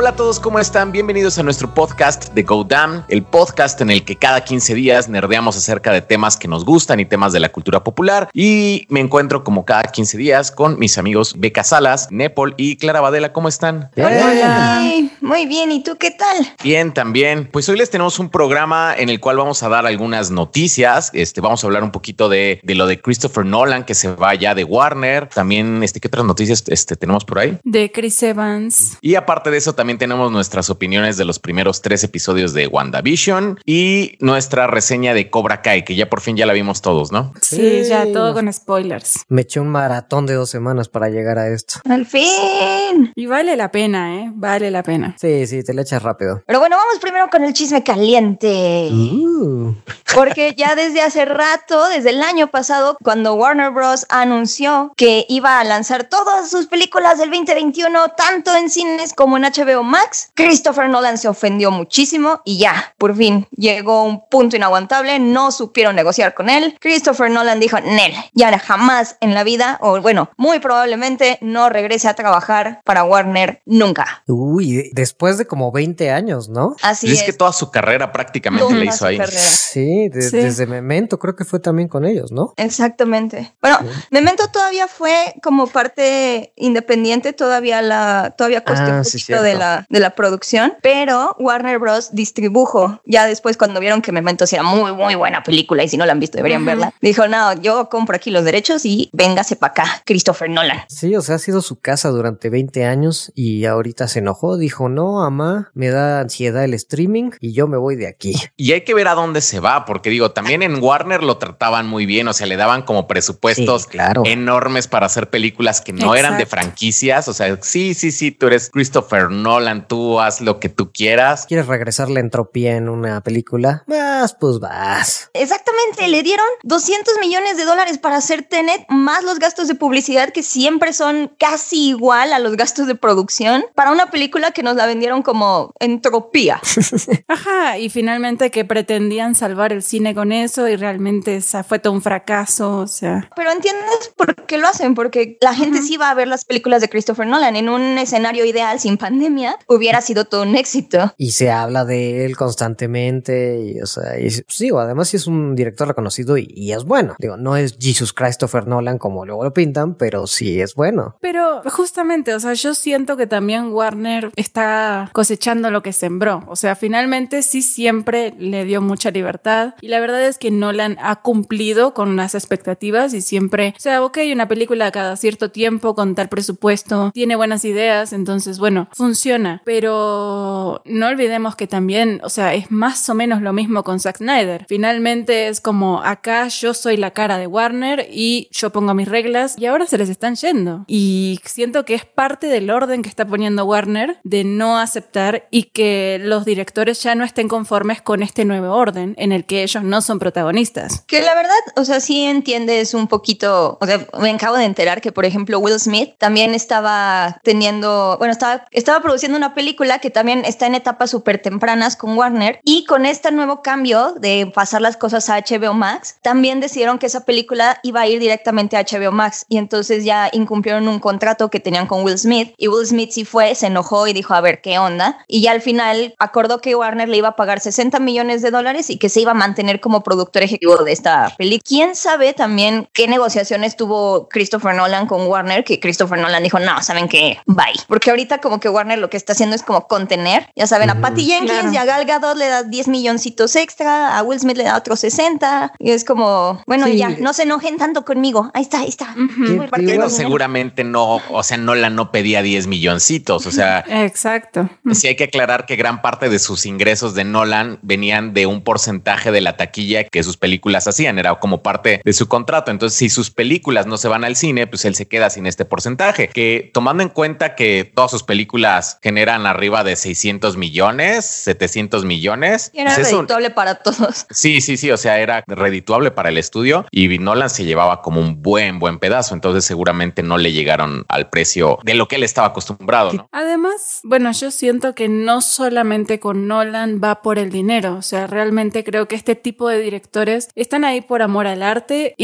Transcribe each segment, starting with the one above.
Hola a todos, ¿cómo están? Bienvenidos a nuestro podcast de Go Damn, el podcast en el que cada 15 días nerdeamos acerca de temas que nos gustan y temas de la cultura popular. Y me encuentro como cada 15 días con mis amigos Beca Salas, Nepal y Clara Badela. ¿Cómo están? Hola. Muy bien, ¿y tú qué tal? Bien, también. Pues hoy les tenemos un programa en el cual vamos a dar algunas noticias. Este, vamos a hablar un poquito de, de lo de Christopher Nolan que se va ya de Warner. También, este, ¿qué otras noticias este, tenemos por ahí? De Chris Evans. Y aparte de eso, también tenemos nuestras opiniones de los primeros tres episodios de WandaVision y nuestra reseña de Cobra Kai, que ya por fin ya la vimos todos, ¿no? Sí, ya todo con spoilers. Me eché un maratón de dos semanas para llegar a esto. Al fin. Y vale la pena, ¿eh? Vale la pena. Sí, sí, te la echas rápido. Pero bueno, vamos primero con el chisme caliente. Uh. Porque ya desde hace rato, desde el año pasado, cuando Warner Bros. anunció que iba a lanzar todas sus películas del 2021, tanto en cines como en HBO Max, Christopher Nolan se ofendió muchísimo y ya, por fin, llegó un punto inaguantable, no supieron negociar con él. Christopher Nolan dijo, Nel, ya jamás en la vida, o bueno, muy probablemente no regrese a trabajar para Warner nunca. Uy, después de como 20 años, ¿no? Así es. es que toda su carrera prácticamente Toda la hizo ahí. carrera. Sí, de- Sí. desde Memento creo que fue también con ellos, ¿no? Exactamente. Bueno, Memento todavía fue como parte independiente, todavía la, todavía costó Ah, un sí, poquito de cierto. La, de la producción, pero Warner Bros. distribujo. Ya después cuando vieron que Memento era muy, muy buena película y si no la han visto deberían verla, dijo, no, yo compro aquí los derechos y véngase para acá, Christopher Nolan. Sí, o sea, ha sido su casa durante 20 años y ahorita se enojó, dijo, no, mamá, me da ansiedad el streaming y yo me voy de aquí. Y hay que ver a dónde se va, porque digo, también en Warner lo trataban muy bien, o sea, le daban como presupuestos Sí, claro. enormes para hacer películas que no eran de franquicias, o sea, sí, sí, sí, tú eres Christopher Nolan, tú haz lo que tú quieras. ¿Quieres regresar la entropía en una película? Vas, pues vas. Exactamente, le dieron 200 millones de dólares para hacer Tenet, más los gastos de publicidad que siempre son casi igual a los gastos de producción, para una película que nos la vendieron como entropía. Ajá, y finalmente que pretendían salvar el cine con eso y realmente esa fue todo un fracaso, o sea. Pero entiendes por qué lo hacen, porque la gente sí va a ver las películas de Christopher Nolan. En un escenario ideal sin pandemia, hubiera sido todo un éxito. Y se habla de él constantemente y, o sea, y, pues, digo, además sí es un director reconocido y, y es bueno. Digo, no es Jesus Christopher Nolan como luego lo pintan, pero sí es bueno. Pero justamente, o sea, yo siento que también Warner está cosechando lo que sembró. O sea, finalmente sí siempre le dio mucha libertad. Y la verdad es que Nolan ha cumplido con las expectativas y siempre, o sea, ok, una película cada cierto tiempo con tal presupuesto, tiene buenas ideas, entonces, bueno, funciona. Pero no olvidemos que también, o sea, es más o menos lo mismo con Zack Snyder. Finalmente es como acá yo soy la cara de Warner y yo pongo mis reglas y ahora se les están yendo. Y siento que es parte del orden que está poniendo Warner de no aceptar y que los directores ya no estén conformes con este nuevo orden en el que ellos no son protagonistas. Que la verdad, o sea, sí entiendes un poquito, o sea, me acabo de enterar que, por ejemplo, Will Smith también estaba teniendo, bueno, estaba, estaba produciendo una película que también está en etapas súper tempranas con Warner y con este nuevo cambio de pasar las cosas a HBO Max, también decidieron que esa película iba a ir directamente a HBO Max y entonces ya incumplieron un contrato que tenían con Will Smith y Will Smith sí fue, se enojó y dijo, a ver, ¿qué onda? Y ya al final acordó que Warner le iba a pagar 60 millones de dólares y que se iba a mantener como productor ejecutivo de esta película. ¿Quién sabe también qué negociaciones tuvo Christopher Nolan con Warner? Que Christopher Nolan dijo, no, ¿saben qué? Bye. Porque ahorita como que Warner lo que está haciendo es como contener, ya saben, a Patty Jenkins Claro. y a Gal Gadot le da 10 milloncitos extra, a Will Smith le da otros 60 y es como, bueno, Sí. ya, no se enojen tanto conmigo. Ahí está, ahí está. Sí, partido. Pero seguramente no, o sea, Nolan no pedía 10 milloncitos, o sea, Exacto. Sí hay que aclarar que gran parte de sus ingresos de Nolan venían de un porcentaje de la taquilla que sus películas hacían, era como parte de su contrato. Entonces, si sus películas no se van al cine, pues él se queda sin este porcentaje, que tomando en cuenta que todas sus películas generan arriba de 600 millones, 700 millones, Y era pues eso- redituable para todos. Sí, sí, sí, o sea, era redituable para el estudio y Nolan se llevaba como un buen, buen pedazo, entonces seguramente no le llegaron al precio de lo que él estaba acostumbrado, ¿no? Además, bueno, yo siento que no solamente con Nolan va por el dinero, o sea, realmente creo que este tipo de directores están ahí por amor al arte,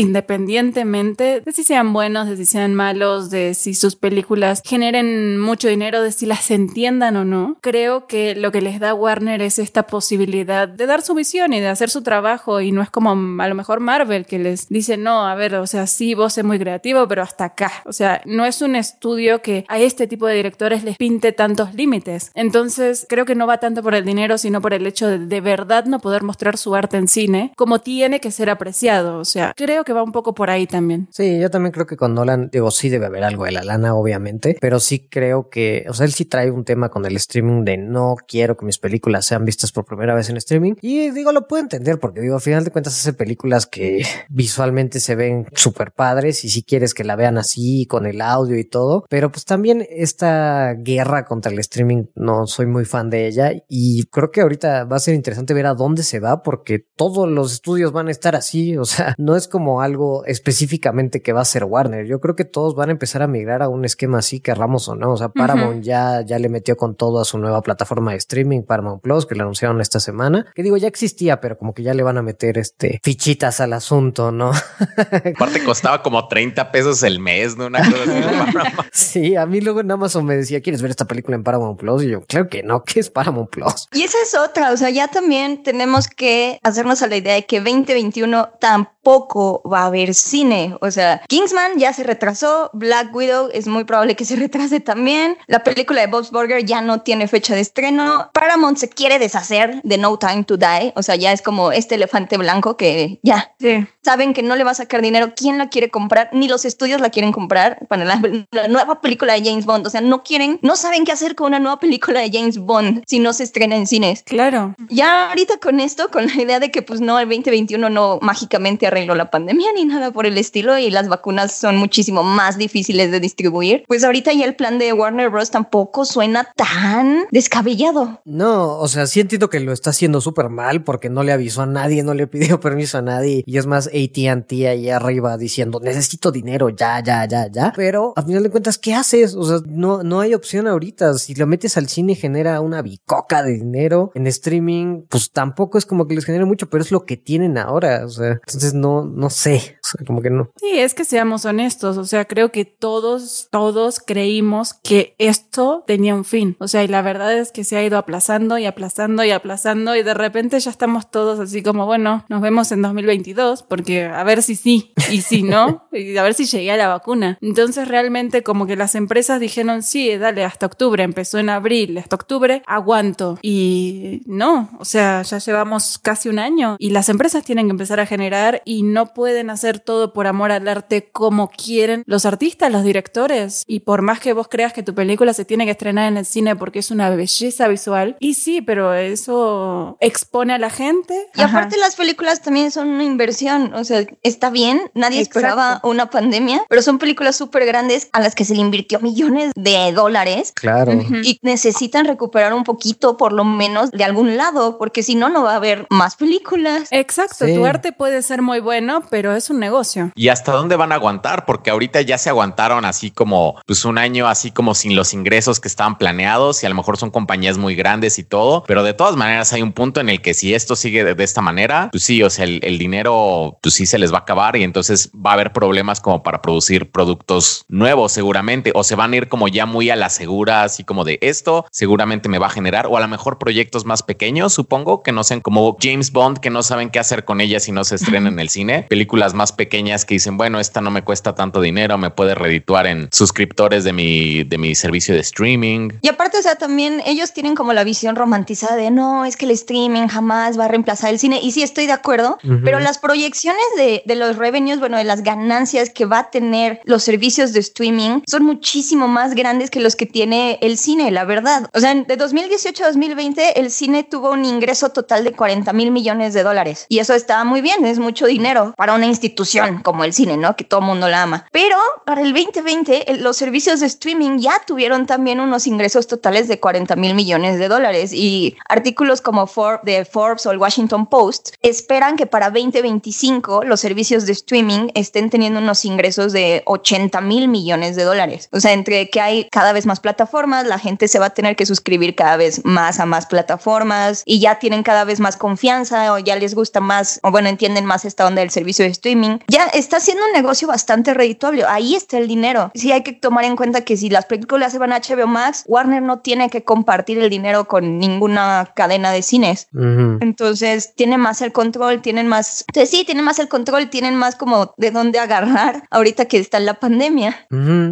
independientemente de si sean buenos, de si sean malos, de si sus películas generen mucho dinero, de si las entiendan o no, creo que lo que les da Warner es esta posibilidad de dar su visión y de hacer su trabajo y no es como a lo mejor Marvel que les dice, no, a ver, o sea, sí, vos es muy creativo, pero hasta acá. O sea, no es un estudio que a este tipo de directores les pinte tantos límites. Entonces, creo que no va tanto por el dinero, sino por el hecho de de verdad no poder mostrar su arte en cine como tiene que ser apreciado. O sea, creo que va un poco por ahí también. Sí, yo también creo que con Nolan, digo, sí debe haber algo de la lana, obviamente, pero sí creo que, o sea, él sí trae un tema con el streaming de no quiero que mis películas sean vistas por primera vez en streaming. Y digo, lo puedo entender porque digo, al final de cuentas hace películas que visualmente se ven súper padres y si quieres que la vean así, con el audio y todo, pero pues también esta guerra contra el streaming no soy muy fan de ella y creo que ahorita va a ser interesante ver a dónde se va porque todos los estudios van a estar así, o sea, no es como algo específicamente que va a ser Warner, yo creo que todos van a empezar a migrar a un esquema así, querramos o no, o sea, Paramount ya, ya le metió con todo a su nueva plataforma de streaming, Paramount Plus, que la anunciaron esta semana, que digo, ya existía, pero como que ya le van a meter este fichitas al asunto, ¿no? Aparte costaba como 30 pesos el mes, ¿no? Una cosa así. sí, a mí luego en Amazon me decía, ¿quieres ver esta película en Paramount Plus? Y yo, claro que no, ¿qué es Paramount Plus? Y esa es otra, o sea, ya también tenemos que hacernos a la idea de que 2021 tampoco va a haber cine. O sea, Kingsman ya se retrasó, Black Widow es muy probable que se retrase también, la película de Bob's Burger ya no tiene fecha de estreno, Paramount se quiere deshacer de No Time to Die, o sea, ya es como este elefante blanco que ya Sí. saben que no le va a sacar dinero, ¿quién la quiere comprar? Ni los estudios la quieren comprar para la, la nueva película de James Bond, o sea, no quieren, no saben qué hacer con una nueva película de James Bond si no se estrena en cines. Claro. Ya ahorita con esto, con la idea de que pues no, el 2021 no mágicamente arregló la pandemia ni nada por el estilo y las vacunas son muchísimo más difíciles de distribuir, pues ahorita ya el plan de Warner Bros. tampoco suena tan descabellado. No, o sea, sí entiendo que lo está haciendo súper mal porque no le avisó a nadie, no le pidió permiso a nadie y es más AT&T ahí arriba diciendo necesito dinero ya, ya, ya, ya. Pero a final de cuentas, ¿qué haces? O sea, no, no hay opción ahorita. Si lo metes al cine genera una bicoca de dinero. En streaming, pues tampoco es como que les genere mucho, pero es lo que tienen ahora. O sea, entonces no, no sé. O sea, como que no. Sí, es que seamos honestos, o sea, creo que todos, todos creímos que esto tenía un fin, o sea, y la verdad es que se ha ido aplazando y aplazando y aplazando y de repente ya estamos todos así como, bueno, nos vemos en 2022 porque a ver si sí y si no, y a ver si llegué a la vacuna. Entonces realmente como que las empresas dijeron, sí, dale, hasta octubre, empezó en abril, hasta octubre, aguanto. Y no, o sea, ya llevamos casi un año y las empresas tienen que empezar a generar y no pueden hacer todo por amor al arte como quieren los artistas, los directores. Y por más que vos creas que tu película se tiene que estrenar en el cine porque es una belleza visual, y sí, pero eso expone a la gente. Y aparte las películas también son una inversión, o sea, está bien, nadie Exacto. esperaba una pandemia, pero son películas súper grandes a las que se le invirtió millones de dólares Claro. y necesitan recuperar un poquito por lo menos de algún lado, porque si no, no va a haber más películas. Exacto, Sí. tu arte puede ser muy bueno, pero es un negocio. ¿Y hasta dónde van a aguantar? Porque ahorita ya se aguantaron así como pues un año así como sin los ingresos que estaban planeados y a lo mejor son compañías muy grandes y todo, pero de todas maneras hay un punto en el que si esto sigue de, esta manera, pues sí, o sea, el, el dinero pues sí se les va a acabar y entonces va a haber problemas como para producir productos nuevos seguramente o se van a ir como ya muy a la segura, así como de esto seguramente me va a generar o a lo mejor proyectos más pequeños, supongo que no sean como James Bond que no saben qué hacer con ella si no se estrena en el cine, películas más pequeñas que dicen, bueno, esta no me cuesta tanto dinero, me puede redituar en suscriptores de mi, de mi servicio de streaming. Y aparte, o sea, también ellos tienen como la visión romantizada de no, es que el streaming jamás va a reemplazar el cine. Y sí, estoy de acuerdo, Ujú. pero las proyecciones de, de los revenues, bueno, de las ganancias que va a tener los servicios de streaming son muchísimo más grandes que los que tiene el cine, la verdad. O sea, de 2018 a 2020, el cine tuvo un ingreso total de 40 mil millones de dólares. Y eso está muy bien, es mucho dinero para una institución como el cine, ¿no? Que todo mundo la ama. Pero para el 2020, el- los servicios de streaming ya tuvieron también unos ingresos totales de 40 mil millones de dólares. Y artículos como For- de Forbes o el Washington Post esperan que para 2025 los servicios de streaming estén teniendo unos ingresos de 80 mil millones de dólares. O sea, entre que hay cada vez más plataformas, la gente se va a tener que suscribir cada vez más a más plataformas y ya tienen cada vez más confianza o ya les gusta más, o bueno, entienden más esta onda del servicio de streaming. Ya está siendo un negocio bastante redituable. Ahí está el dinero. Sí hay que tomar en cuenta que si las películas se van a HBO Warner no tiene que compartir el dinero con ninguna cadena de cines. Entonces tiene más el control, tienen más, entonces sí, tienen más el control, tienen más como de dónde agarrar ahorita que está en la pandemia.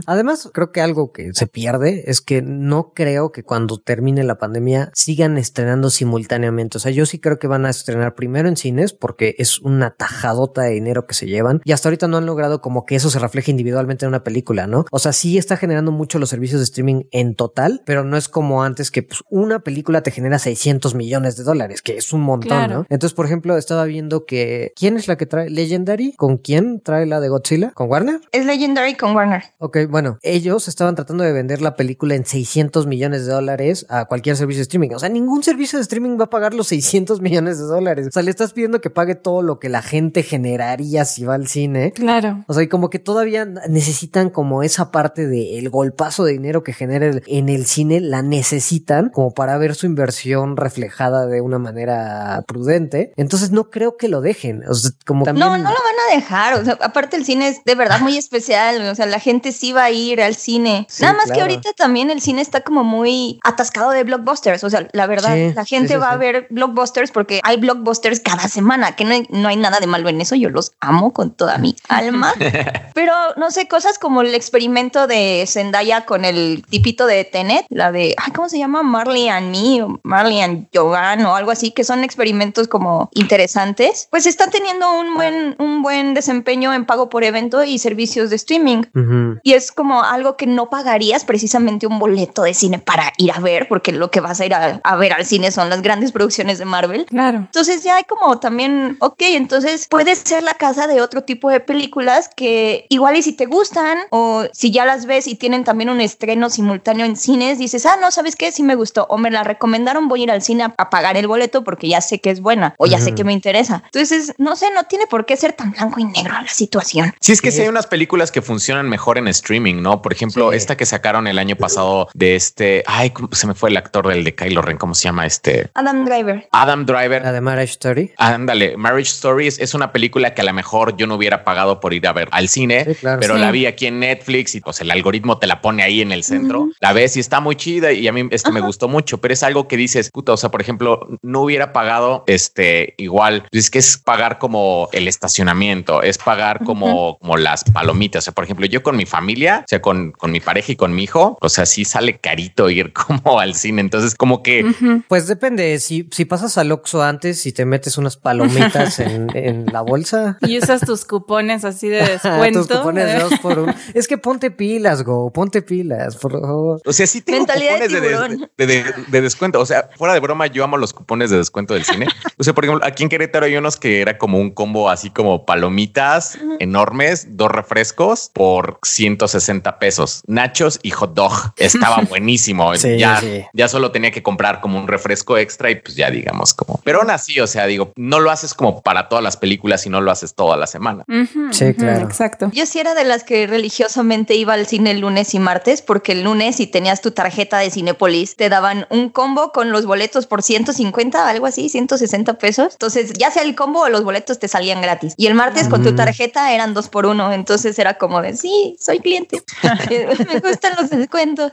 Además, creo que algo que se pierde es que no creo que cuando termine la pandemia sigan estrenando simultáneamente. O sea, yo sí creo que van a estrenar primero en cines porque es una tajadota de dinero que se llevan y hasta ahorita no han logrado como que eso se refleje individualmente en una película, ¿no? O sea, sí está generando mucho los servicios de streaming en total, pero no es como antes que pues, una película te genera 600 millones de dólares, que es un montón, ¿no? Entonces, por ejemplo, estaba viendo que ¿quién es la que trae Legendary? ¿Con quién trae la de Godzilla? ¿Con Warner? Es Legendary con Warner. Ok, bueno, ellos estaban tratando de vender la película en 600 millones de dólares a cualquier servicio de streaming. O sea, ningún servicio de streaming va a pagar los 600 millones de dólares. O sea, le estás pidiendo que pague todo lo que la gente generaría si va al cine. Claro. O sea, y como que todavía necesitan como esa parte del golpazo de dinero que genera en el cine, la necesitan como para ver su inversión reflejada de una manera prudente. Entonces no creo que lo dejen. O sea, como No, no lo van a dejar. O sea, aparte el cine es de verdad muy especial. O sea, la gente sí va a ir al cine. Nada más que ahorita también el cine está como muy atascado de blockbusters. O sea, la verdad, la gente va a ver blockbusters porque hay blockbusters cada semana, que no hay, no hay nada de malo en eso. Yo los amo con toda mi alma. Pero no sé, cosas como el experimento de Zendaya con el tipito de Tenet, la de, ay, ¿cómo se llama? Marley and Me o Marley and Jogan o algo así, que son experimentos como interesantes. Pues está teniendo un buen, un buen desempeño en pago por evento y servicios de streaming. Y es como algo que no pagarías precisamente un boleto de cine para ir a ver, porque lo que vas a ir a, a ver al cine son las grandes producciones de Marvel. Claro. Entonces ya hay como también, ok, entonces puede ser la casa de otro tipo de películas que igual y si te gustan o si ya las ves y tienen también un estreno simultáneo en cines, dices, ah, no, ¿sabes qué? Sí me gustó o me la recomendaron, voy a ir al cine a, pagar el boleto porque ya sé que es buena o ya sé que me interesa. Entonces, no sé, no tiene por qué ser tan blanco y negro la situación. Sí, es que sí hay unas películas que funcionan mejor en streaming, ¿no? Por ejemplo, esta que sacaron el año pasado de este, ay, se me fue el actor del de Kylo Ren, ¿cómo se llama este? Adam Driver. Adam Driver. La de Marriage Story. Ándale, Marriage Story es, una película que a lo mejor yo no hubiera pagado por ir a ver al cine, pero la vi aquí en Netflix y pues el algoritmo te la pone ahí en el centro. La ves y está muy chida y a mí este me gustó mucho, pero es algo que dices, puta, o sea, por ejemplo, no hubiera pagado este igual, es que es pagar como el estacionamiento, es pagar como, como las palomitas. O sea, por ejemplo, yo con mi familia, o sea, con, con mi pareja y con mi hijo, o sea, sí sale carito ir como al cine. Entonces, como que... Pues depende, si, si pasas al Oxxo antes y te metes unas palomitas en, en, la bolsa. Y usas tus cupones así de descuento. tus cupones de dos por uno. Es que ponte pilas, Go, ponte pilas, por favor. O sea, sí tengo cupones de, de, descuento. O sea, fuera de broma, yo amo los cupones de descuento del cine. O sea, por ejemplo, aquí en Querétaro hay unos que era como un combo así como palomitas enormes, dos refrescos por 160 pesos, nachos y hot dog. Estaba buenísimo. ya, ya solo tenía que comprar como un refresco extra y pues ya digamos como, pero aún así, o sea, digo, no lo haces como para todas las películas y no lo haces toda la semana. sí, claro. Exacto. Yo sí era de las que religiosamente iba al cine el lunes y martes, porque el lunes si tenías tu tarjeta de Cinepolis, te daban un combo con los boletos por 150, algo así, 160 pesos. Entonces, ya sea el combo o los boletos te salían gratis. Y el martes con tu tarjeta eran dos por uno. Entonces era como de, sí, soy cliente. Me gustan los descuentos.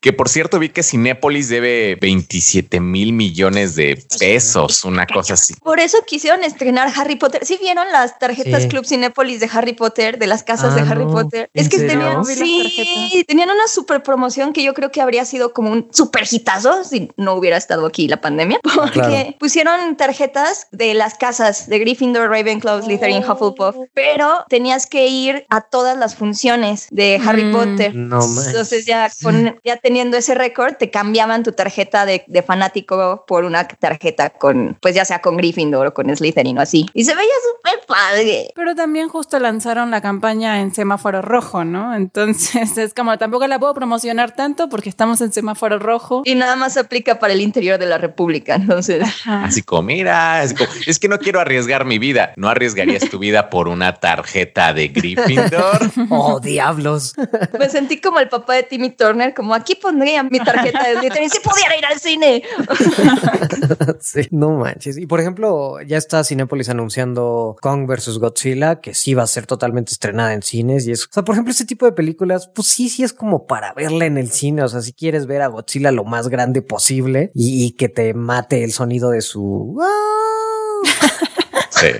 que por cierto, vi que Cinépolis debe 27 mil millones de pesos, una cosa así. Por eso quisieron estrenar Harry Potter. ¿Sí vieron las tarjetas Club Cinépolis de Harry Potter, de las casas de ah, Harry Potter? Es que tenían, sí, tenían una super promoción que yo creo que habría sido como un super hitazo si no hubiera estado aquí la pandemia, porque pusieron tarjetas de las casas de Gryffindor, Ravenclaw, Slytherin, Hufflepuff, pero tenías que ir a todas las funciones de Harry mm. Potter. No Entonces ya, con, ya teniendo ese récord, te cambiaban tu tarjeta de, de, fanático por una tarjeta con, pues ya sea con Gryffindor o con Slytherin o así. Y se veía súper padre. Pero también justo lanzaron la campaña en semáforo rojo, ¿no? Entonces es como tampoco la puedo promocionar tanto porque estamos en semáforo rojo. Y nada más aplica para el interior de la República, entonces. Así como, mira, es, es que no quiero arriesgar mi vida. No arriesgarías tu vida por una tarjeta de Gryffindor. oh, diablos. Me sentí como el papá de Timmy Turner, como aquí pondría mi tarjeta de Slytherin si pudiera ir al cine. sí, no manches. Y por ejemplo, ya está Cinepolis anunciando Kong versus Godzilla, que sí va a ser totalmente estrenada en cines. Y es, o sea, por ejemplo, este tipo de películas, pues sí, sí es como para verla en el cine, o sea, si quieres ver a Godzilla lo más grande posible y que te mate el sonido de su...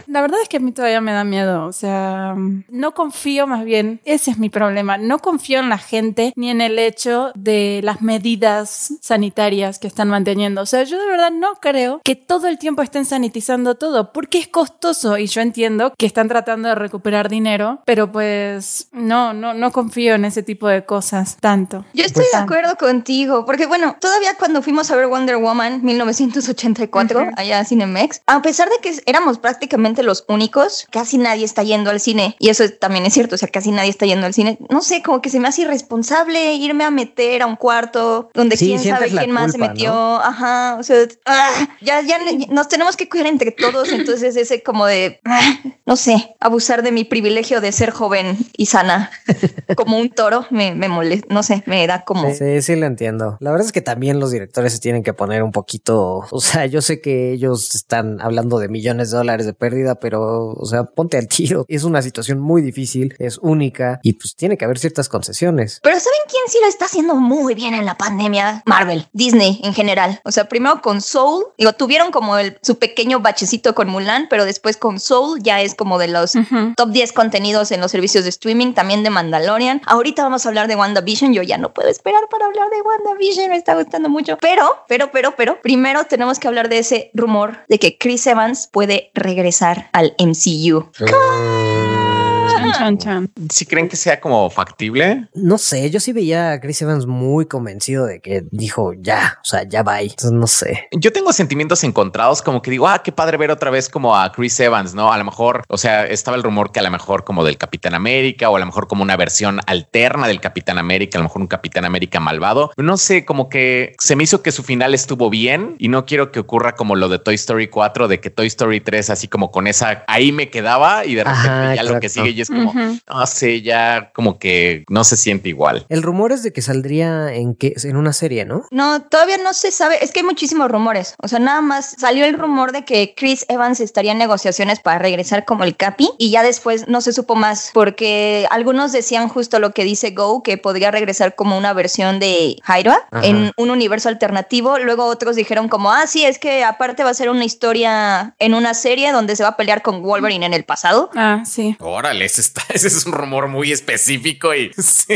La verdad es que a mí todavía me da miedo. O sea, no confío más bien. Ese es mi problema. No confío en la gente ni en el hecho de las medidas sanitarias que están manteniendo. O sea, yo de verdad no creo que todo el tiempo estén sanitizando todo porque es costoso y yo entiendo que están tratando de recuperar dinero, pero pues no, no, no confío en ese tipo de cosas tanto. Yo estoy de acuerdo contigo porque bueno, todavía cuando fuimos a ver Wonder Woman 1984 allá a Cinemex, a pesar de que éramos prácticamente los únicos. Casi nadie está yendo al cine. Y eso también es cierto. O sea, casi nadie está yendo al cine. No sé, como que se me hace irresponsable irme a meter a un cuarto donde quién sabe quién más se metió. Ajá. O sea, ah, ya, ya nos tenemos que cuidar entre todos. Entonces, ese como de, ah, no sé, abusar de mi privilegio de ser joven y sana como un toro me, me molesta. No sé, me da como. Sí, sí, lo entiendo. La verdad es que también los directores se tienen que poner un poquito. O sea, yo sé que ellos están hablando de millones de dólares de pérdida, pero, o sea, ponte al tiro. Es una situación muy difícil, es única y pues tiene que haber ciertas concesiones. Pero ¿saben quién sí lo está haciendo muy bien en la pandemia? Marvel, Disney en general. O sea, primero con Soul, digo, tuvieron como el, su pequeño bachecito con Mulan, pero después con Soul ya es como de los top 10 contenidos en los servicios de streaming, también de Mandalorian. Ahorita vamos a hablar de WandaVision, yo ya no puedo esperar para hablar de WandaVision, me está gustando mucho. Pero, pero, pero, pero, primero tenemos que hablar de ese rumor de que Chris Evans puede regresar al MCU. ¿Si creen que sea como factible? No sé, yo sí veía a Chris Evans muy convencido de que dijo ya, o sea, ya va. Entonces, no sé. Yo tengo sentimientos encontrados, como que digo, ah, qué padre ver otra vez como a Chris Evans, ¿no? A lo mejor, o sea, estaba el rumor que a lo mejor como del Capitán América o a lo mejor como una versión alterna del Capitán América, a lo mejor un Capitán América malvado. No sé, como que se me hizo que su final estuvo bien y no quiero que ocurra como lo de Toy Story 4, de que Toy Story 3 así como con esa, ahí me quedaba y de repente ya lo que sigue y es como no sé, ya como que no se siente igual. El rumor es de que saldría en que en una serie, ¿no? No, todavía no se sabe. Es que hay muchísimos rumores. O sea, nada más salió el rumor de que Chris Evans estaría en negociaciones para regresar como el Capi y ya después no se supo más porque algunos decían justo lo que dice Go, que podría regresar como una versión de Hydra en un universo alternativo. Luego otros dijeron como, ah, sí, es que aparte va a ser una historia en una serie donde se va a pelear con Wolverine en el pasado. Ah, sí. Órale, ese está ese es un rumor muy específico y sí.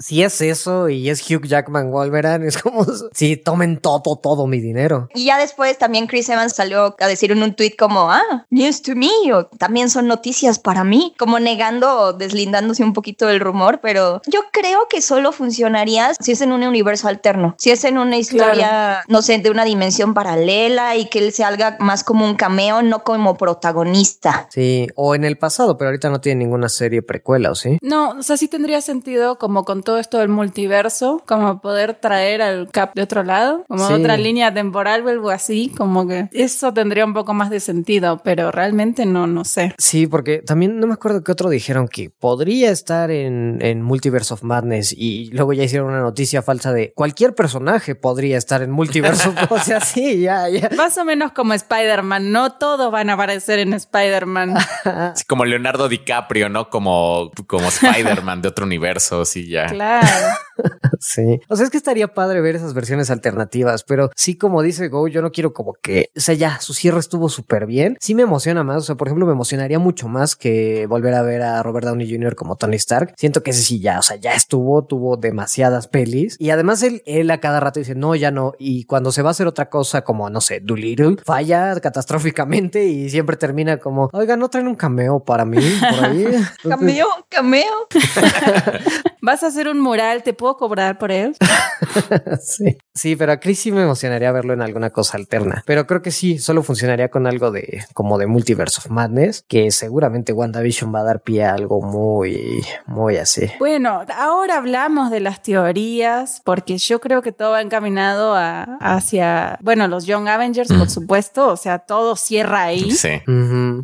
Si es eso y es Hugh Jackman Wolverine, es como si tomen todo, todo mi dinero. Y ya después también Chris Evans salió a decir en un tweet como, ah, news to me, o también son noticias para mí, como negando o deslindándose un poquito del rumor, pero yo creo que solo funcionaría si es en un universo alterno, si es en una historia, no sé, de una dimensión paralela y que él se haga más como un cameo, no como protagonista. Sí, o en el pasado, pero ahorita no tiene ninguna serie precuela, ¿o sí? No, o sea, sí tendría sentido como con todo esto del multiverso, como poder traer al Cap de otro lado, como otra línea temporal o algo así, como que eso tendría un poco más de sentido, pero realmente no, no sé. Sí, porque también no me acuerdo que otro dijeron que podría estar en, en Multiverse of Madness y luego ya hicieron una noticia falsa de cualquier personaje podría estar en Multiverse o sea, sí, ya, ya. Más o menos como Spider-Man, no todos van a aparecer en Spider-Man. como Leonardo DiCaprio, ¿no? Como como, Spider-Man de otro universo, sí, ya. Claro. sí. O sea, es que estaría padre ver esas versiones alternativas, pero sí, como dice Go, yo no quiero como que, o sea, ya, su cierre estuvo súper bien. Sí me emociona más, o sea, por ejemplo, me emocionaría mucho más que volver a ver a Robert Downey Jr. como Tony Stark. Siento que ese sí ya, o sea, ya estuvo, tuvo demasiadas pelis. Y además él, él a cada rato dice, no, ya no. Y cuando se va a hacer otra cosa como, no sé, Doolittle, falla catastróficamente y siempre termina como, oiga, no traen un cameo para mí por ahí. cameo, cameo. Vas a hacer un mural, ¿te puedo cobrar por él? sí. sí, pero a Chris sí me emocionaría verlo en alguna cosa alterna. Pero creo que sí, solo funcionaría con algo de como de Multiverse of Madness, que seguramente WandaVision va a dar pie a algo muy, muy así. Bueno, ahora hablamos de las teorías, porque yo creo que todo va encaminado a, hacia, bueno, los Young Avengers, por mm. supuesto, o sea, todo cierra ahí. Sí.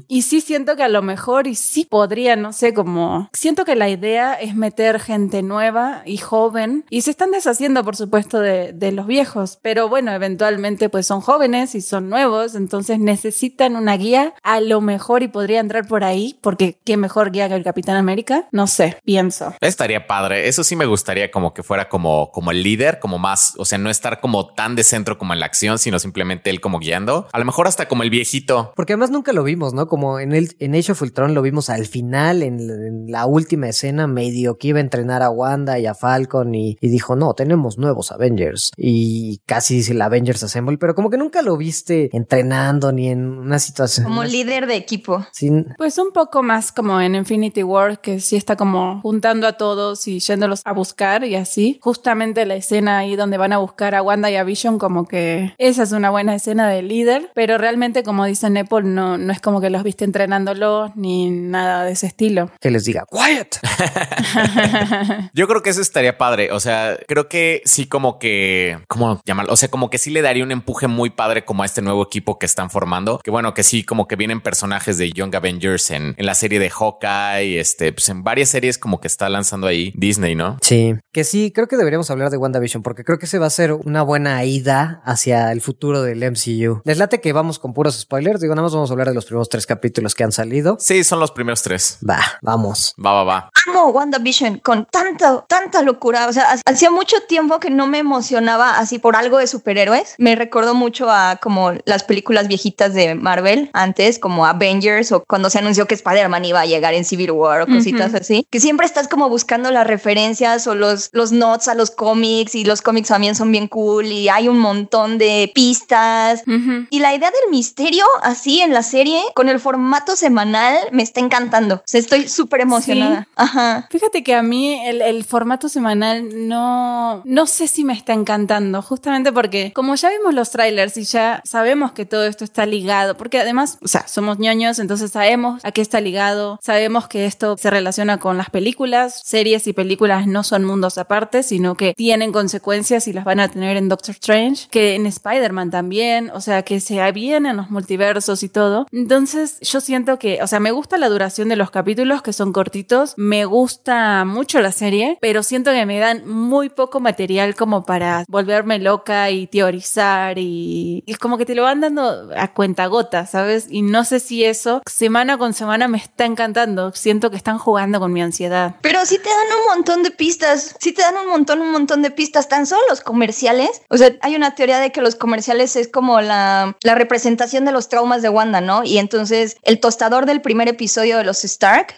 Y sí siento que a lo mejor, y sí podría, no sé, como siento que la idea es meter gente nueva y joven joven y se están deshaciendo, por supuesto, de, de los viejos, pero bueno, eventualmente pues son jóvenes y son nuevos, entonces necesitan una guía, a lo mejor y podría entrar por ahí, porque qué mejor guía que el Capitán América, no sé, pienso. Estaría padre, eso sí me gustaría como que fuera como, como el líder, como más, o sea, no estar como tan de centro como en la acción, sino simplemente él como guiando, a lo mejor hasta como el viejito. Porque además nunca lo vimos, ¿no? Como en el en Age of Ultron lo vimos al final, en, la última escena, medio que iba a entrenar a Wanda y a Falcon y, dijo, no, tenemos nuevos Avengers y casi dice el Avengers Assemble, pero como que nunca lo viste entrenando ni en una situación. Como líder de equipo. Sin... Pues un poco más como en Infinity War, que sí está como juntando a todos y yéndolos a buscar y así. Justamente la escena ahí donde van a buscar a Wanda y a Vision, como que esa es una buena escena de líder, pero realmente, como dice Nepal, no, no es como que los viste entrenándolos ni nada de ese estilo. Que les diga, quiet. Yo creo que eso estaría padre. O sea, creo que sí, como que, ¿cómo llamarlo? O sea, como que sí le daría un empuje muy padre como a este nuevo equipo que están formando. Que bueno, que sí, como que vienen personajes de Young Avengers en, en la serie de Hawkeye, este, pues en varias series como que está lanzando ahí Disney, ¿no? Sí, que sí, creo que deberíamos hablar de WandaVision porque creo que se va a ser una buena ida hacia el futuro del MCU. Les late que vamos con puros spoilers. Digo, nada más vamos a hablar de los primeros tres capítulos que han salido. Sí, son los primeros tres. Va, vamos. Va, va, va. Amo WandaVision con tanta, tanta locura. O sea, hacía mucho tiempo que no me emocionaba así por algo de superhéroes. Me recordó mucho a como las películas viejitas de Marvel antes, como Avengers o cuando se anunció que Spider-Man iba a llegar en Civil War o cositas así. Que siempre estás como buscando las referencias o los, los notes a los cómics y los cómics también son bien cool y hay un montón de pistas. Y la idea del misterio así en la serie con el formato semanal me está encantando. O sea, estoy súper emocionada. Ajá. Fíjate que a mí el, formato semanal no, no sé si me está encantando, justamente porque como ya vimos los trailers y ya sabemos que todo esto está ligado, porque además, o sea, somos ñoños, entonces sabemos a qué está ligado, sabemos que esto se relaciona con las películas, series y películas no son mundos aparte, sino que tienen consecuencias y las van a tener en Doctor Strange, que en Spider-Man también, o sea, que se vienen los multiversos y todo. Entonces, yo siento que, o sea, me gusta la duración de los capítulos, que son cortitos, me gusta mucho la serie, pero siento que me dan muy poco material como para volverme loca y teorizar y, es como que te lo van dando a cuenta gota, ¿sabes? Y no sé si eso semana con semana me está encantando, siento que están jugando con mi ansiedad. Pero sí te dan un montón de pistas, sí te dan un montón, un montón de pistas, tan solo los comerciales, o sea, hay una teoría de que los comerciales es como la, la representación de los traumas de Wanda, ¿no? Y entonces el tostador del primer episodio de los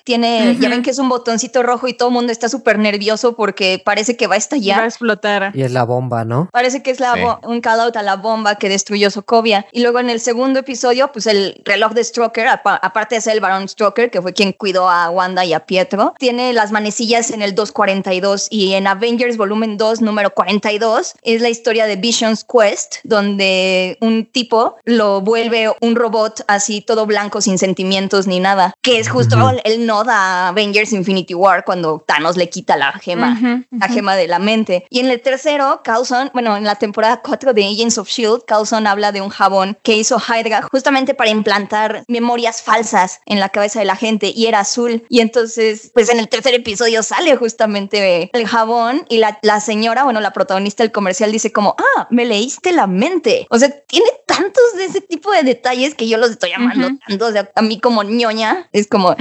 Tiene, ya ven que es un botoncito rojo y todo el mundo está súper nervioso porque parece que va a estallar. Va a explotar. Y es la bomba, ¿no? Parece que es la un call out a la bomba que destruyó Sokovia. Y luego en el segundo episodio, pues el reloj de Stroker, aparte de ser el varón Stroker, que fue quien cuidó a Wanda y a Pietro, tiene las manecillas en el 242 y en Avengers volumen 2, número 42, es la historia de Vision's Quest, donde un tipo lo vuelve un robot así todo blanco sin sentimientos ni nada, que es justo el no da Avengers Infinity War cuando Thanos le quita la gema, la gema de la mente. Y en el tercero, Coulson, bueno, en la temporada 4 de Agents of Shield, Coulson habla de un jabón que hizo Hydra justamente para implantar memorias falsas en la cabeza de la gente y era azul. Y entonces, pues en el tercer episodio sale justamente el jabón y la, la señora, bueno, la protagonista del comercial dice como, ah, me leíste la mente. O sea, tiene tantos de ese tipo de detalles que yo los estoy amando tanto. O sea, a mí como ñoña es como,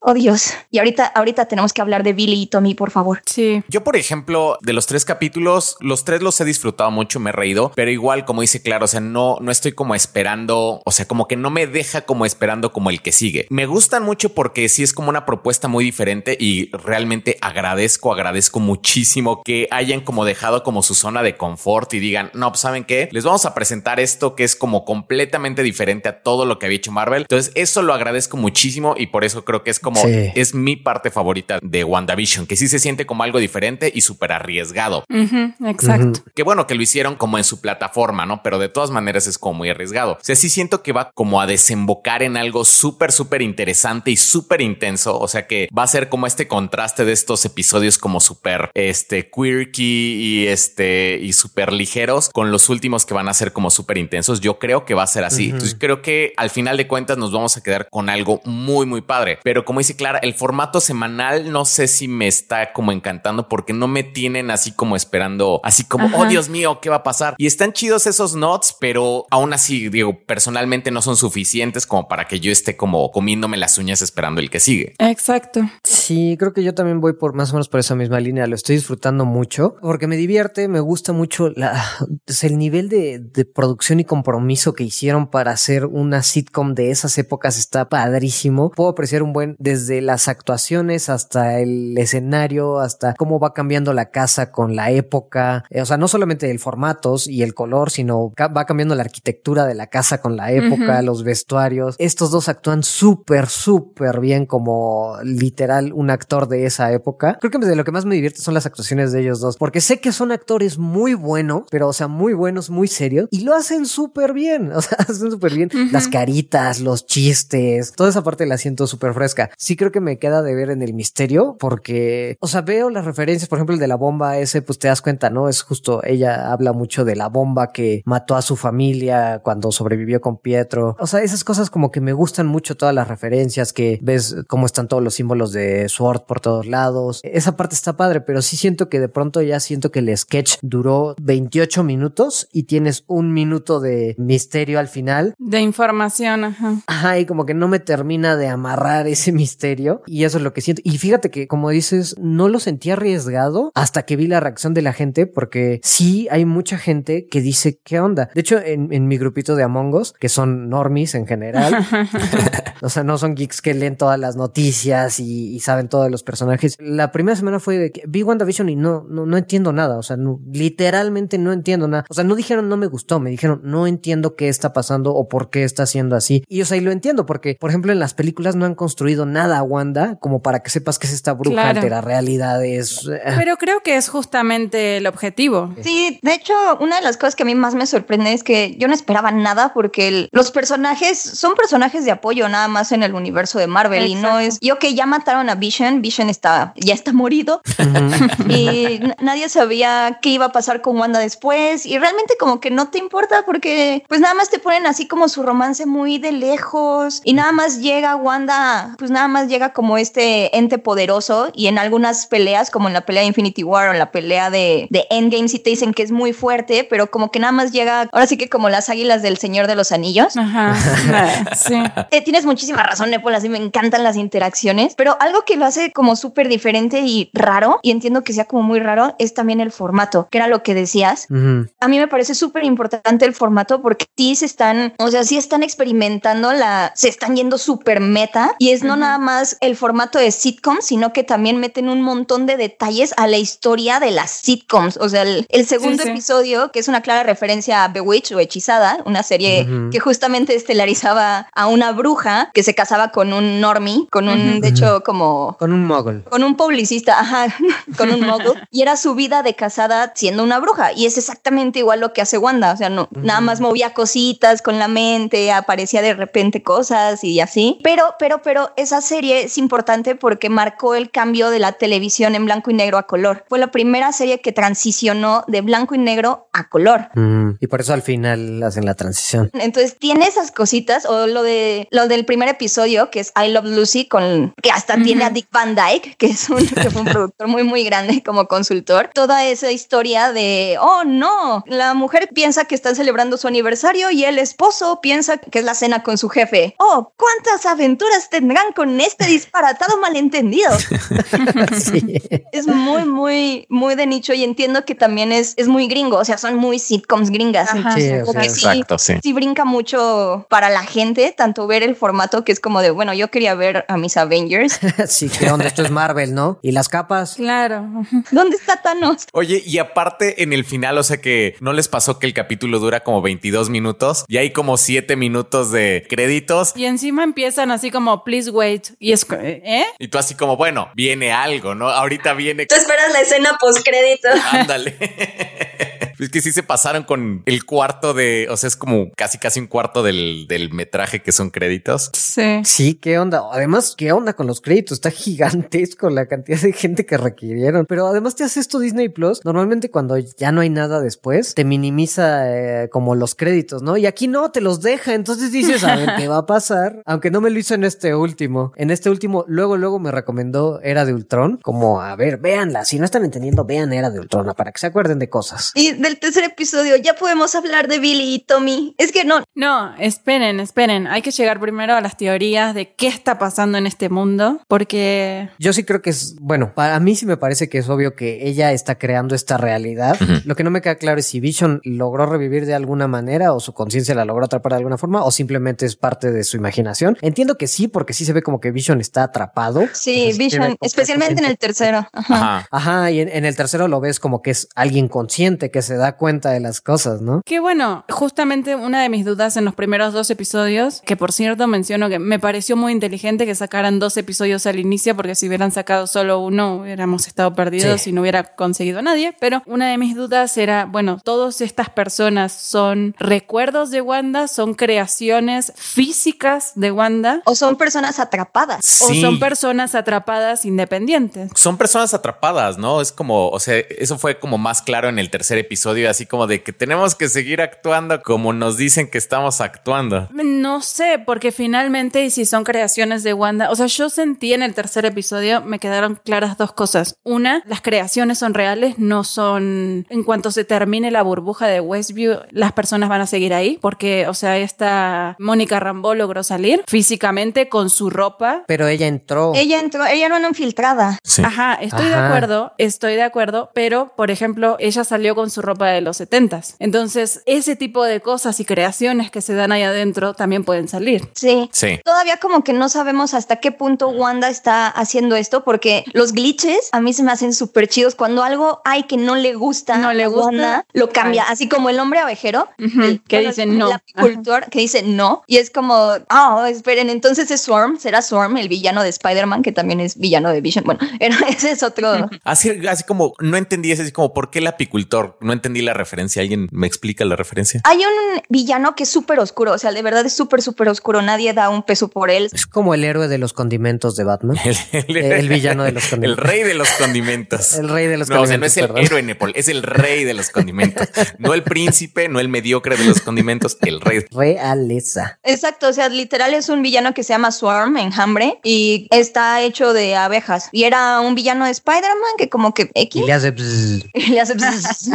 oh Dios. Y ahorita, ahorita tenemos que hablar de Billy y Tommy, por favor. Sí. Yo, por ejemplo, de los tres capítulos, los tres los he disfrutado mucho, me he reído, pero igual, como dice Claro, o sea, no, no estoy como esperando, o sea, como que no me deja como esperando como el que sigue. Me gustan mucho porque sí es como una propuesta muy diferente y realmente agradezco, agradezco muchísimo que hayan como dejado como su zona de confort y digan, no, pues saben qué, les vamos a presentar esto que es como completamente diferente a todo lo que había hecho Marvel. Entonces, eso lo agradezco muchísimo y por eso creo que es como, es mi parte favorita de WandaVision, que sí se siente como algo diferente y súper arriesgado. exacto. Que bueno que lo hicieron como en su plataforma, ¿no? Pero de todas maneras es como muy arriesgado. O sea, sí siento que va como a desembocar en algo súper, súper interesante y súper intenso. O sea, que va a ser como este contraste de estos episodios como súper, este, quirky y este, y súper ligeros con los últimos que van a ser como súper intensos. Yo creo que va a ser así. Entonces creo que al final de cuentas nos vamos a quedar con algo muy, muy padre. Pero como dice Clara, el formato semanal no sé si me está como encantando porque no me tienen así como esperando, así como, oh Dios mío, ¿qué va a pasar? Y están chidos esos notes, pero aún así, digo, personalmente no son suficientes como para que yo esté como comiéndome las uñas esperando el que sigue. Exacto. Sí, creo que yo también voy por más o menos por esa misma línea. Lo estoy disfrutando mucho porque me divierte, me gusta mucho la, pues, el nivel de, de producción y compromiso que hicieron para hacer una sitcom de esas épocas está padrísimo. Puedo apreciar un buen desde las actuaciones hasta el escenario, hasta cómo va cambiando la casa con la época. Eh, o sea, no solamente el formatos y el color, sino va cambiando la arquitectura de la casa con la época, los vestuarios. Estos dos actúan súper, súper bien como literal un actor de esa época. Creo que de lo que más me divierte son las actuaciones de ellos dos, porque sé que son actores muy buenos, pero o sea, muy buenos, muy serios, y lo hacen súper bien. O sea, hacen súper bien las caritas, los chistes, toda esa parte la siento súper fresca. Sí creo que me queda de ver en el misterio, porque, o sea, veo las referencias, por ejemplo, el de la bomba ese, pues te das cuenta, ¿no? Es justo, ella habla mucho de la bomba que mató a su familia cuando sobrevivió con Pietro. O sea, esas cosas como que me gustan mucho todas las referencias, que ves cómo están todos los símbolos de Sword por todos lados. Esa parte está padre, pero sí siento que de pronto ya siento que el sketch duró 28 minutos y tienes un minuto de misterio al final. De información, ajá. Ajá, y como que no me termina de amarrar ese misterio y eso es lo que siento. Y fíjate que, como dices, no lo sentí arriesgado hasta que vi la reacción de la gente, porque sí hay mucha gente que dice, ¿qué onda? De hecho, en, en mi grupito de Among Us, que son normies en general, o sea, no son geeks que leen todas las noticias y, y saben todos los personajes. La primera semana fue de que vi WandaVision y no, no, no entiendo nada, o sea, no, literalmente no entiendo nada. O sea, no dijeron no me gustó, me dijeron no entiendo qué está pasando o por qué está haciendo así. Y o sea, y lo entiendo porque, por ejemplo, en las películas no han construido nada a Wanda como para que sepas que es esta bruja Claro. altera realidades. Eh, Pero creo que es justamente el objetivo. Sí, de hecho, una de las cosas que a mí más me sorprende es que yo no esperaba nada porque el- los personajes son personajes de apoyo nada más en el universo de Marvel y no es. Y ok, ya mataron a Vision, Vision está, ya está morido y nadie sabía qué iba a pasar con Wanda después y realmente como que no te importa porque pues nada más te ponen así como su romance muy de lejos y nada más llega Wanda, pues nada más llega como este ente poderoso y en algunas peleas como en la pelea de Infinity War o en la pelea de, de Endgame sí te dicen que es muy fuerte, pero como que nada más llega, ahora sí que como las águilas del Señor de los Anillos. Ajá. sí. Eh, tienes muchísima razón, Nepal, así me encantan las interacciones, pero algo que lo hace como súper diferente y raro, y entiendo que sea como muy raro, es también el formato, que era lo que decías. A mí me parece súper importante el formato porque sí se están, o sea, sí están experimentando la, se están yendo súper meta y es no nada más el formato de sitcoms, sino que también meten un montón de detalles a la historia de las sitcoms. O sea, el, el segundo Sí, sí. episodio, que es una clara referencia a Bewitched o Hechizada, una serie que justamente estelarizaba a una bruja que se casaba con un normie, con un, Ujú. de hecho, como Con un mogul. con un publicista, ajá, con un mogul, y era su vida de casada siendo una bruja, y es exactamente igual lo que hace Wanda, o sea, no, nada más movía cositas con la mente, aparecía de repente cosas y así, pero, pero, pero esa serie es importante porque marcó el cambio de la televisión en blanco y negro a color, fue la primera serie que transicionó de blanco y negro a color. Ujú. Y por eso al final hacen la transición. Entonces tiene esas cositas, o lo de lo del primer episodio, que es I Love Lucy, con que hasta tiene a Dick Van Dyke, que es un, que fue un productor muy, muy grande como consultor. Toda esa historia de oh no, la mujer piensa que están celebrando su aniversario y el esposo piensa que es la cena con su jefe. Oh, cuántas aventuras con este disparatado malentendido. sí. Es muy, muy, muy de nicho y entiendo que también es, es muy gringo, o sea, son muy sitcoms gringas. Ajá. Sí, o sea, sí, Exacto, sí. sí brinca mucho para la gente, tanto ver el formato que es como de, bueno, yo quería ver a mis Avengers. sí, que onda, esto es Marvel, ¿no? Y las capas. Claro. ¿Dónde está Thanos? Oye, y aparte en el final, o sea que no les pasó que el capítulo dura como 22 minutos y hay como 7 minutos de créditos Y encima empiezan así como, please wait. Y es, ¿eh? y tú así como, bueno, viene algo, ¿no? Ahorita viene, Tú esperas la escena post crédito. ándale. Es que sí se pasaron con el cuarto de, o sea, es como casi casi un cuarto del, del metraje que son créditos. Sí. Sí, qué onda. Además, qué onda con los créditos. Está gigantesco la cantidad de gente que requirieron. Pero además te hace esto Disney Plus. Normalmente cuando ya no hay nada después, te minimiza eh, como los créditos, ¿no? Y aquí no, te los deja. Entonces dices, a ver qué va a pasar. Aunque no me lo hizo en este último. En este último, luego, luego me recomendó Era de Ultron. Como, a ver, véanla. Si no están entendiendo, vean Era de Ultron para que se acuerden de cosas. Y del tercer episodio, ya podemos hablar de Billy y Tommy. Es que no. No, esperen, esperen. Hay que llegar primero a las teorías de qué está pasando en este mundo, porque Yo sí creo que es, bueno, para mí sí me parece que es obvio que ella está creando esta realidad. Lo que no me queda claro es si Vision logró revivir de alguna manera o su conciencia la logró atrapar de alguna forma o simplemente es parte de su imaginación. Entiendo que sí, porque sí se ve como que Vision está atrapado. Sí, Entonces, Vision, especialmente en el tercero. Ajá. Ajá. Ajá, y en, en el tercero lo ves como que es alguien consciente que se da cuenta de las cosas, ¿no? Que bueno, justamente una de mis dudas en los primeros dos episodios, que por cierto menciono que me pareció muy inteligente que sacaran dos episodios al inicio, porque si hubieran sacado solo uno hubiéramos estado perdidos Sí. y no hubiera conseguido a nadie. Pero una de mis dudas era, bueno, todas estas personas son recuerdos de Wanda, son creaciones físicas de Wanda, O son personas atrapadas. Sí. o son personas atrapadas independientes. Son personas atrapadas, ¿no? Es como, o sea, eso fue como más claro en el tercer episodio, así como de que tenemos que seguir actuando como nos dicen que estamos actuando. No sé, porque finalmente, y si son creaciones de Wanda, o sea, yo sentí en el tercer episodio, me quedaron claras dos cosas. Una, las creaciones son reales, no son, en cuanto se termine la burbuja de Westview, las personas van a seguir ahí, porque, o sea, esta Mónica Rambeau logró salir físicamente con su ropa. Pero ella entró. Ella entró, ella era una infiltrada. Sí. Ajá, estoy de Ajá. acuerdo, estoy de acuerdo, pero por ejemplo, ella salió con su ropa de los setentas. Entonces, ese tipo de cosas y creaciones que se dan ahí adentro también pueden salir. Sí. Sí. Todavía como que no sabemos hasta qué punto Wanda está haciendo esto, porque los glitches a mí se me hacen súper chidos. Cuando algo hay que no le gusta, No le a gusta, Wanda, lo cambia. ay. Así como el hombre abejero, Ujú, el- que bueno, dice no. El apicultor que dice no. Y es como, ah, esperen, entonces es Swarm, será Swarm, el villano de Spider-Man, que también es villano de Vision. Bueno, ese es otro. Así, así como no entendí ese, así como por qué el apicultor. No entendí la referencia. ¿Alguien me explica la referencia? Hay un villano que es súper oscuro, o sea, de verdad es súper, súper oscuro. Nadie da un peso por él. Es como el héroe de los condimentos de Batman. El, El villano de los El condimentos. rey de los condimentos. El rey de los no, o sea, no condimentos, es el perdón. héroe Nepal, es el rey de los condimentos. No el príncipe, no el mediocre de los condimentos, el rey. Realeza. Exacto, o sea, literal es un villano que se llama Swarm, enjambre, y está hecho de abejas. Y era un villano de Spider-Man que como que Y X le hace y le hace.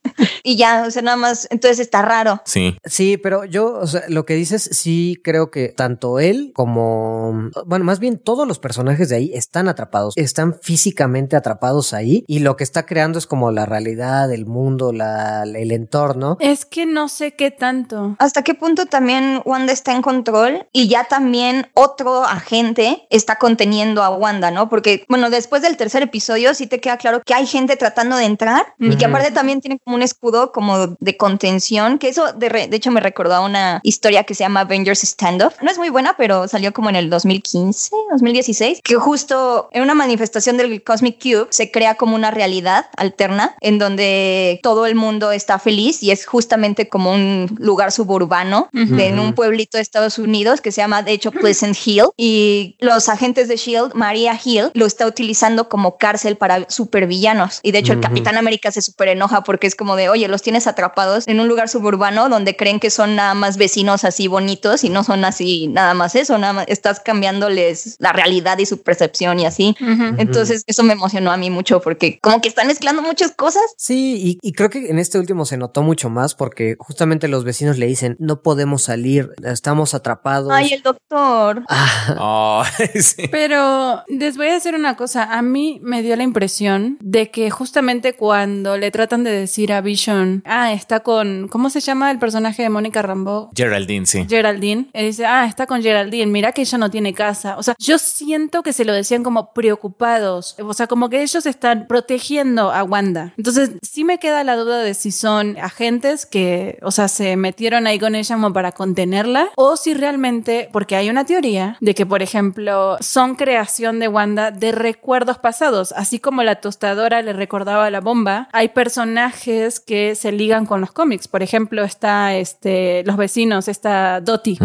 y ya, o sea, nada más, entonces está raro. Sí. Sí, pero yo, o sea, lo que dices, sí creo que tanto él como, bueno, más bien todos los personajes de ahí están atrapados, están físicamente atrapados ahí y lo que está creando es como la realidad, el mundo, la, el entorno. Es que no sé qué tanto. ¿Hasta qué punto también Wanda está en control y ya también otro agente está conteniendo a Wanda, ¿no? Porque, bueno, después del tercer episodio sí te queda claro que hay gente tratando de entrar y que aparte también tiene como un escudo como de contención, que eso de, re- de hecho me recordó a una historia que se llama Avengers Standoff. No es muy buena, pero salió como en el 2015, 2016, que justo en una manifestación del Cosmic Cube se crea como una realidad alterna en donde todo el mundo está feliz y es justamente como un lugar suburbano Ujú. de- en un pueblito de Estados Unidos que se llama de hecho Pleasant Hill y los agentes de Shield, Maria Hill, lo está utilizando como cárcel para supervillanos y de hecho el Ujú. Capitán América se super enoja porque es como de, oye, los tienes atrapados en un lugar suburbano donde creen que son nada más vecinos así bonitos y no son así nada más eso, nada más estás cambiándoles la realidad y su percepción y así. Entonces eso me emocionó a mí mucho porque como que están mezclando muchas cosas. Sí, y, y creo que en este último se notó mucho más porque justamente los vecinos le dicen, no podemos salir, estamos atrapados. Ay, el doctor. Ah, Oh, sí. Pero les voy a decir una cosa, a mí me dio la impresión de que justamente cuando le tratan de decir a Vision, ah, está con, ¿cómo se llama el personaje de Mónica Rambeau? Geraldine, sí. Geraldine, él dice, ah, está con Geraldine, mira que ella no tiene casa. O sea, yo siento que se lo decían como preocupados, o sea, como que ellos están protegiendo a Wanda. Entonces, sí me queda la duda de si son agentes que, o sea, se metieron ahí con ella como para contenerla, o si realmente, porque hay una teoría de que, por ejemplo, son creación de Wanda de recuerdos pasados, así como la tostadora le recordaba a la bomba, hay personajes que se ligan con los cómics. Por ejemplo, está este, los vecinos, está Dottie,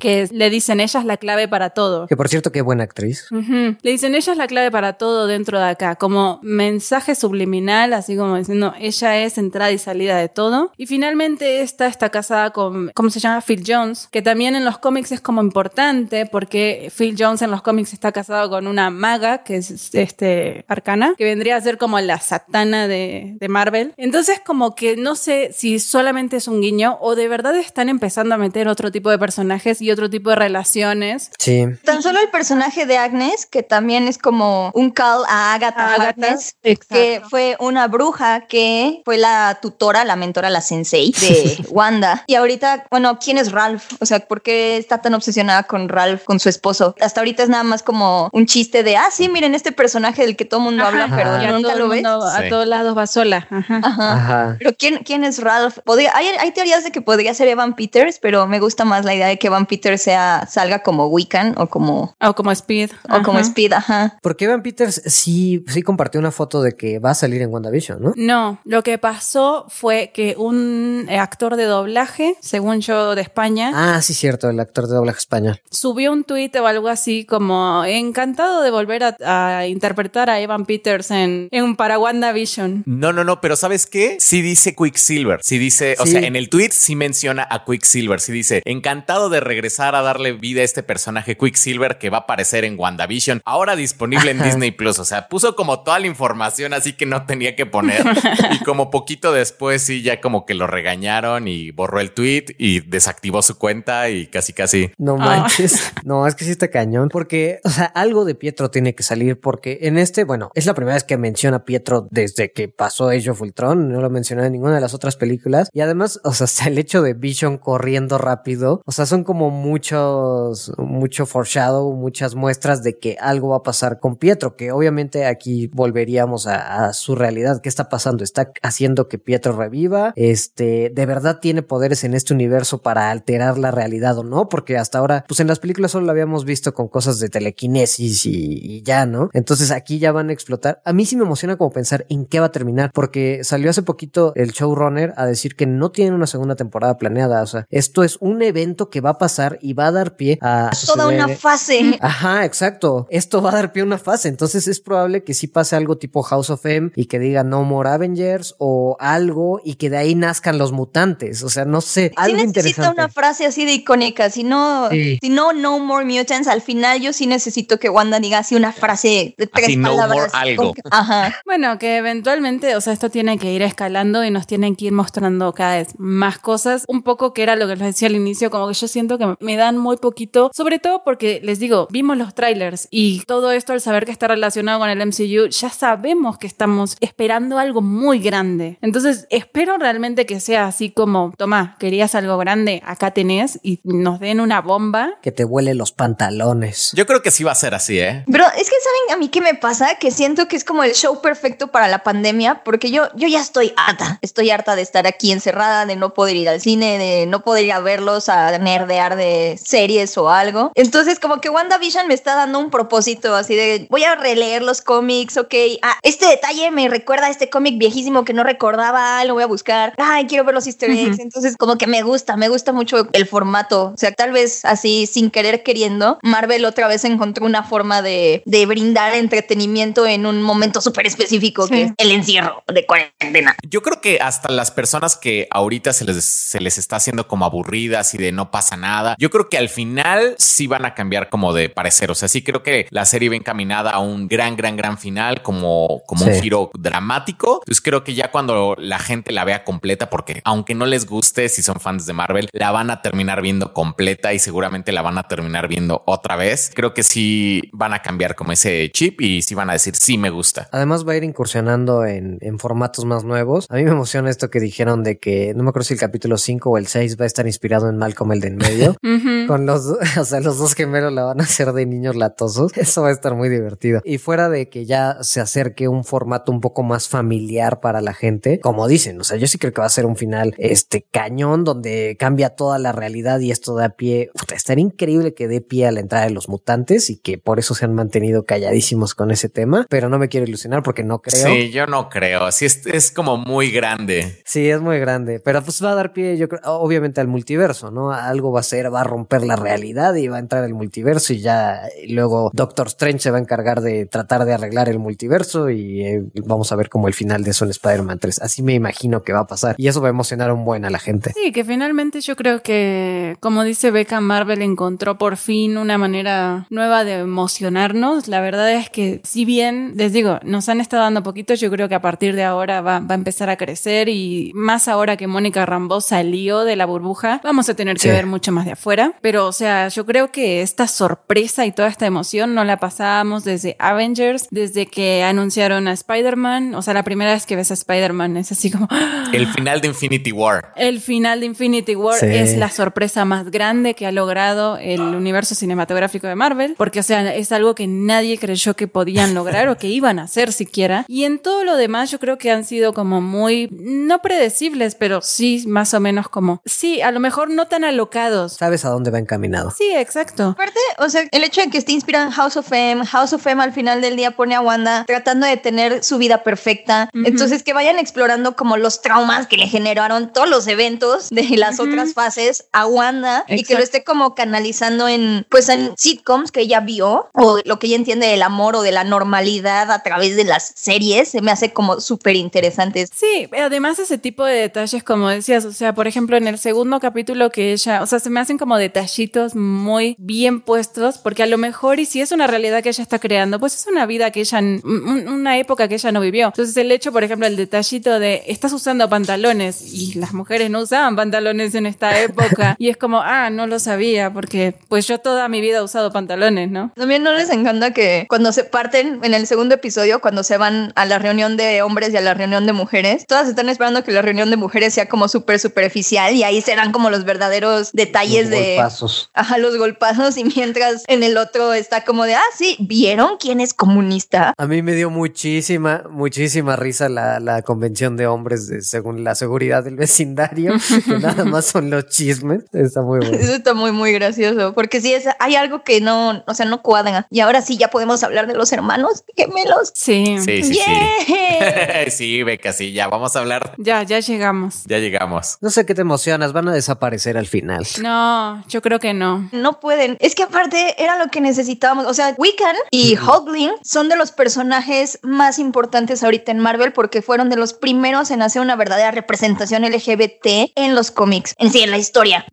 que le dicen ella es la clave para todo. Que por cierto, qué buena actriz. Le dicen ella es la clave para todo dentro de acá, como mensaje subliminal, así como diciendo ella es entrada y salida de todo. Y finalmente esta está casada con, ¿cómo se llama? Phil Jones, que también en los cómics es como importante porque Phil Jones en los cómics está casado con una maga, que es este arcana, que vendría a ser como la satana de, de Marvel. Entonces como que no sé si solamente es un guiño o de verdad están empezando a meter otro tipo de personajes y otro tipo de relaciones. Sí. Tan solo el personaje de Agnes, que también es como un call a Agatha, Harkness, que fue una bruja que fue la tutora, la mentora, la sensei de Wanda. Y ahorita, bueno, ¿quién es Ralph? O sea, ¿por qué está tan obsesionada con Ralph, con su esposo? Hasta ahorita es nada más como un chiste de, ah, sí, miren este personaje del que todo el mundo habla, pero Y a nunca lo ves. mundo- A Sí. todos lados va sola. Ajá. Ajá. Ajá. Pero ¿quién, ¿quién es Ralph? Podría, hay, hay teorías de que podría ser Evan Peters, pero me gusta más la idea de que Evan Peters sea, salga como Wiccan o como, O como Speed. o como. Speed, ajá. Porque Evan Peters sí, sí compartió una foto de que va a salir en WandaVision, ¿no? No, lo que pasó fue que un actor de doblaje, según yo de España, Ah, sí, cierto, el actor de doblaje español. subió un tuit o algo así como encantado de volver a, a interpretar a Evan Peters en, en para WandaVision. No, no, no, pero ¿sabes qué? Sí dice Quicksilver. Sí dice, o sea, en el tweet sí menciona a Quicksilver. Sí dice, encantado de regresar a darle vida a este personaje Quicksilver que va a aparecer en WandaVision, ahora disponible en Disney Plus. O sea, puso como toda la información así que no tenía que poner. y como poquito después sí, ya como que lo regañaron y borró el tweet y desactivó su cuenta y casi, casi. No Ah. manches. No, es que sí está cañón. Porque, o sea, algo de Pietro tiene que salir. Porque en este, bueno, es la primera vez que menciona a Pietro desde que pasó Age of Ultron. No lo mencionó en ninguna de las otras películas. Y además, o sea, hasta el hecho de Vision corriendo rápido. O sea, son como muchos, mucho foreshadow, muchas muestras de que algo va a pasar con Pietro. Que obviamente aquí volveríamos a, a su realidad. ¿Qué está pasando? Está haciendo que Pietro reviva. Este, de verdad tiene poderes en este universo para alterar la realidad o no, porque hasta ahora, pues en las películas solo lo habíamos visto con cosas de telequinesis y, y ya, ¿no? Entonces aquí ya van a explotar. A mí sí me emociona como pensar en qué va a terminar, porque salió hace poquito el showrunner a decir que no tienen una segunda temporada planeada. O sea, esto es un evento que va a pasar y va a dar pie a Toda una fase. Ajá, exacto. Esto va a dar pie a una fase. Entonces es probable que sí pase algo tipo House of M y que diga No More Avengers o algo y que de ahí nazcan los mutantes. O sea, no sé. Sí algo necesita interesante. una frase así de icónica. Si no, Sí. si no, no more mutants, al final yo sí necesito que Wanda diga así una frase de tres Así, no more palabras. algo. Ajá. Bueno, que eventualmente, o sea, esto tiene que ir escalando y nos tienen que ir mostrando cada vez más cosas. Un poco que era lo que les decía al inicio, como que yo siento que me dan muy poquito, sobre todo porque les digo, vimos los trailers y todo esto al saber que está relacionado con el MCU, ya sabemos que estamos esperando algo muy grande. Entonces, espero realmente que sea así como, toma, querías algo grande, acá tenés y nos den una bomba. Que te huele los pantalones. Yo creo que sí va a ser así, ¿eh? Pero es que saben a mí qué me pasa, que siento que es como el show perfecto para la pandemia, porque yo, yo ya estoy harta, estoy harta de estar aquí encerrada, de no poder ir al cine, de no poder ir a verlos, a nerdear de series o algo. Entonces como que WandaVision me está dando un propósito así de voy a releer los cómics, ok, ah, este detalle me recuerda a este cómic viejísimo que no recordaba, lo voy a buscar, ay, quiero ver los easter eggs, entonces como que me gusta, me gusta mucho el formato, o sea, tal vez así sin querer queriendo, Marvel otra vez encontró una forma de, de brindar entretenimiento en un momento súper específico Sí. que es el encierro de cuarentena. Yo creo que hasta las personas que ahorita se les, se les está haciendo como aburridas y de no pasa nada, yo creo que al final sí van a cambiar como de parecer. O sea, sí creo que la serie va encaminada a un gran, gran, gran final, como, como un giro dramático. Entonces creo que ya cuando la gente la vea completa, porque aunque no les guste, si son fans de Marvel, la van a terminar viendo completa y seguramente la van a terminar viendo otra vez. Creo que sí van a cambiar como ese chip y sí van a decir sí me gusta. Además va a ir incursionando en, en formatos más nuevos. A mí me emociona esto que dijeron de que no me acuerdo si el capítulo 5 o el 6 va a estar inspirado en Malcolm el de en medio. Con los, o sea, los dos gemelos la van a hacer de niños latosos. Eso va a estar muy divertido. Y fuera de que ya se acerque un formato un poco más familiar para la gente, como dicen, o sea, yo sí creo que va a ser un final, este cañón donde cambia toda la realidad y esto da pie. Puta, estaría increíble que dé pie a la entrada de los mutantes y que por eso se han mantenido calladísimos con ese tema, pero no me quiero ilusionar porque no creo. Sí, yo no creo. Sí, es, es como muy grande. Sí, es muy grande, pero pues va a dar pie, yo creo, obviamente al multiverso, ¿no? Algo va a ser, va a romper la realidad y va a entrar el multiverso y ya y luego Doctor Strange se va a encargar de tratar de arreglar el multiverso y eh, vamos a ver como el final de eso en Spider-Man 3. Así me imagino que va a pasar y eso va a emocionar un buen a la gente. Sí, que finalmente yo creo que, como dice Becca, Marvel encontró por fin una manera nueva de emocionarnos. La verdad es que si bien, les digo, nos han estado dando poquito, yo creo que a partir de ahora va, va a empezar a crecer y más ahora que Mónica Rambeau salió de la burbuja, vamos a tener que ver mucho más de afuera. Pero, o sea, yo creo que esta sorpresa y toda esta emoción no la pasábamos desde Avengers, desde que anunciaron a Spider-Man. O sea, la primera vez que ves a Spider-Man es así como... El final de Infinity War. El final de Infinity War es la sorpresa más grande que ha logrado el universo cinematográfico de Marvel, porque, o sea, es algo que nadie creyó que podían lograr o que iban a hacer siquiera. Y en todo lo demás, yo creo que han sido como muy, no predecibles, pero sí más o menos como, sí, a lo mejor no tan alocados. Sabes a dónde va encaminado. Sí, exacto. Aparte, o sea, el hecho de que esté inspirado en House of M, House of M al final del día pone a Wanda tratando de tener su vida perfecta. Entonces, que vayan explorando como los traumas que le generaron todos los eventos de las otras fases a Wanda y que lo esté como canalizando en, pues, en sitcoms que ella vio o lo que ella entiende del amor o de la normalidad a través de las series. Se me hace como súper interesante. Sí, además ese tipo de detalles, como decías, o sea, por ejemplo, en el segundo capítulo que ella, o sea, se me hacen como detallitos muy bien puestos, porque a lo mejor, y si es una realidad que ella está creando, pues es una vida que ella, una época que ella no vivió. Entonces el hecho, por ejemplo, el detallito de, estás usando pantalones y las mujeres no usaban pantalones en esta época, y es como, ah, no lo sabía, porque pues yo toda mi vida he usado pantalones, ¿no? También no les encanta que cuando se parten en el segundo episodio, cuando se van a la reunión de hombres y a la reunión de mujeres, todas están esperando que la reunión de mujeres sea como súper superficial y ahí serán como los verdaderos detalles Los de... golpazos. Ajá, los golpazos y mientras en el otro está como de, ah, sí, ¿vieron quién es comunista? A mí me dio muchísima, muchísima risa la, la convención de hombres de, según la seguridad del vecindario, que nada más son los chismes. Está muy bueno. Eso está muy, muy gracioso, porque sí, es, hay algo que no, o sea, no cuadra. Y ahora sí, ya podemos hablar de los hermanos gemelos. Sí. Sí, sí, ¡Yeah! sí. sí, Beca, sí, ya vamos a hablar. Ya, ya llegamos. Ya llegamos. No sé qué te emocionas, van a desaparecer al final. No, yo creo que no. No pueden. Es que aparte era lo que necesitábamos. O sea, Wiccan y Hogling son de los personajes más importantes ahorita en Marvel porque fueron de los primeros en hacer una verdadera representación LGBT en los cómics, en sí, en la historia.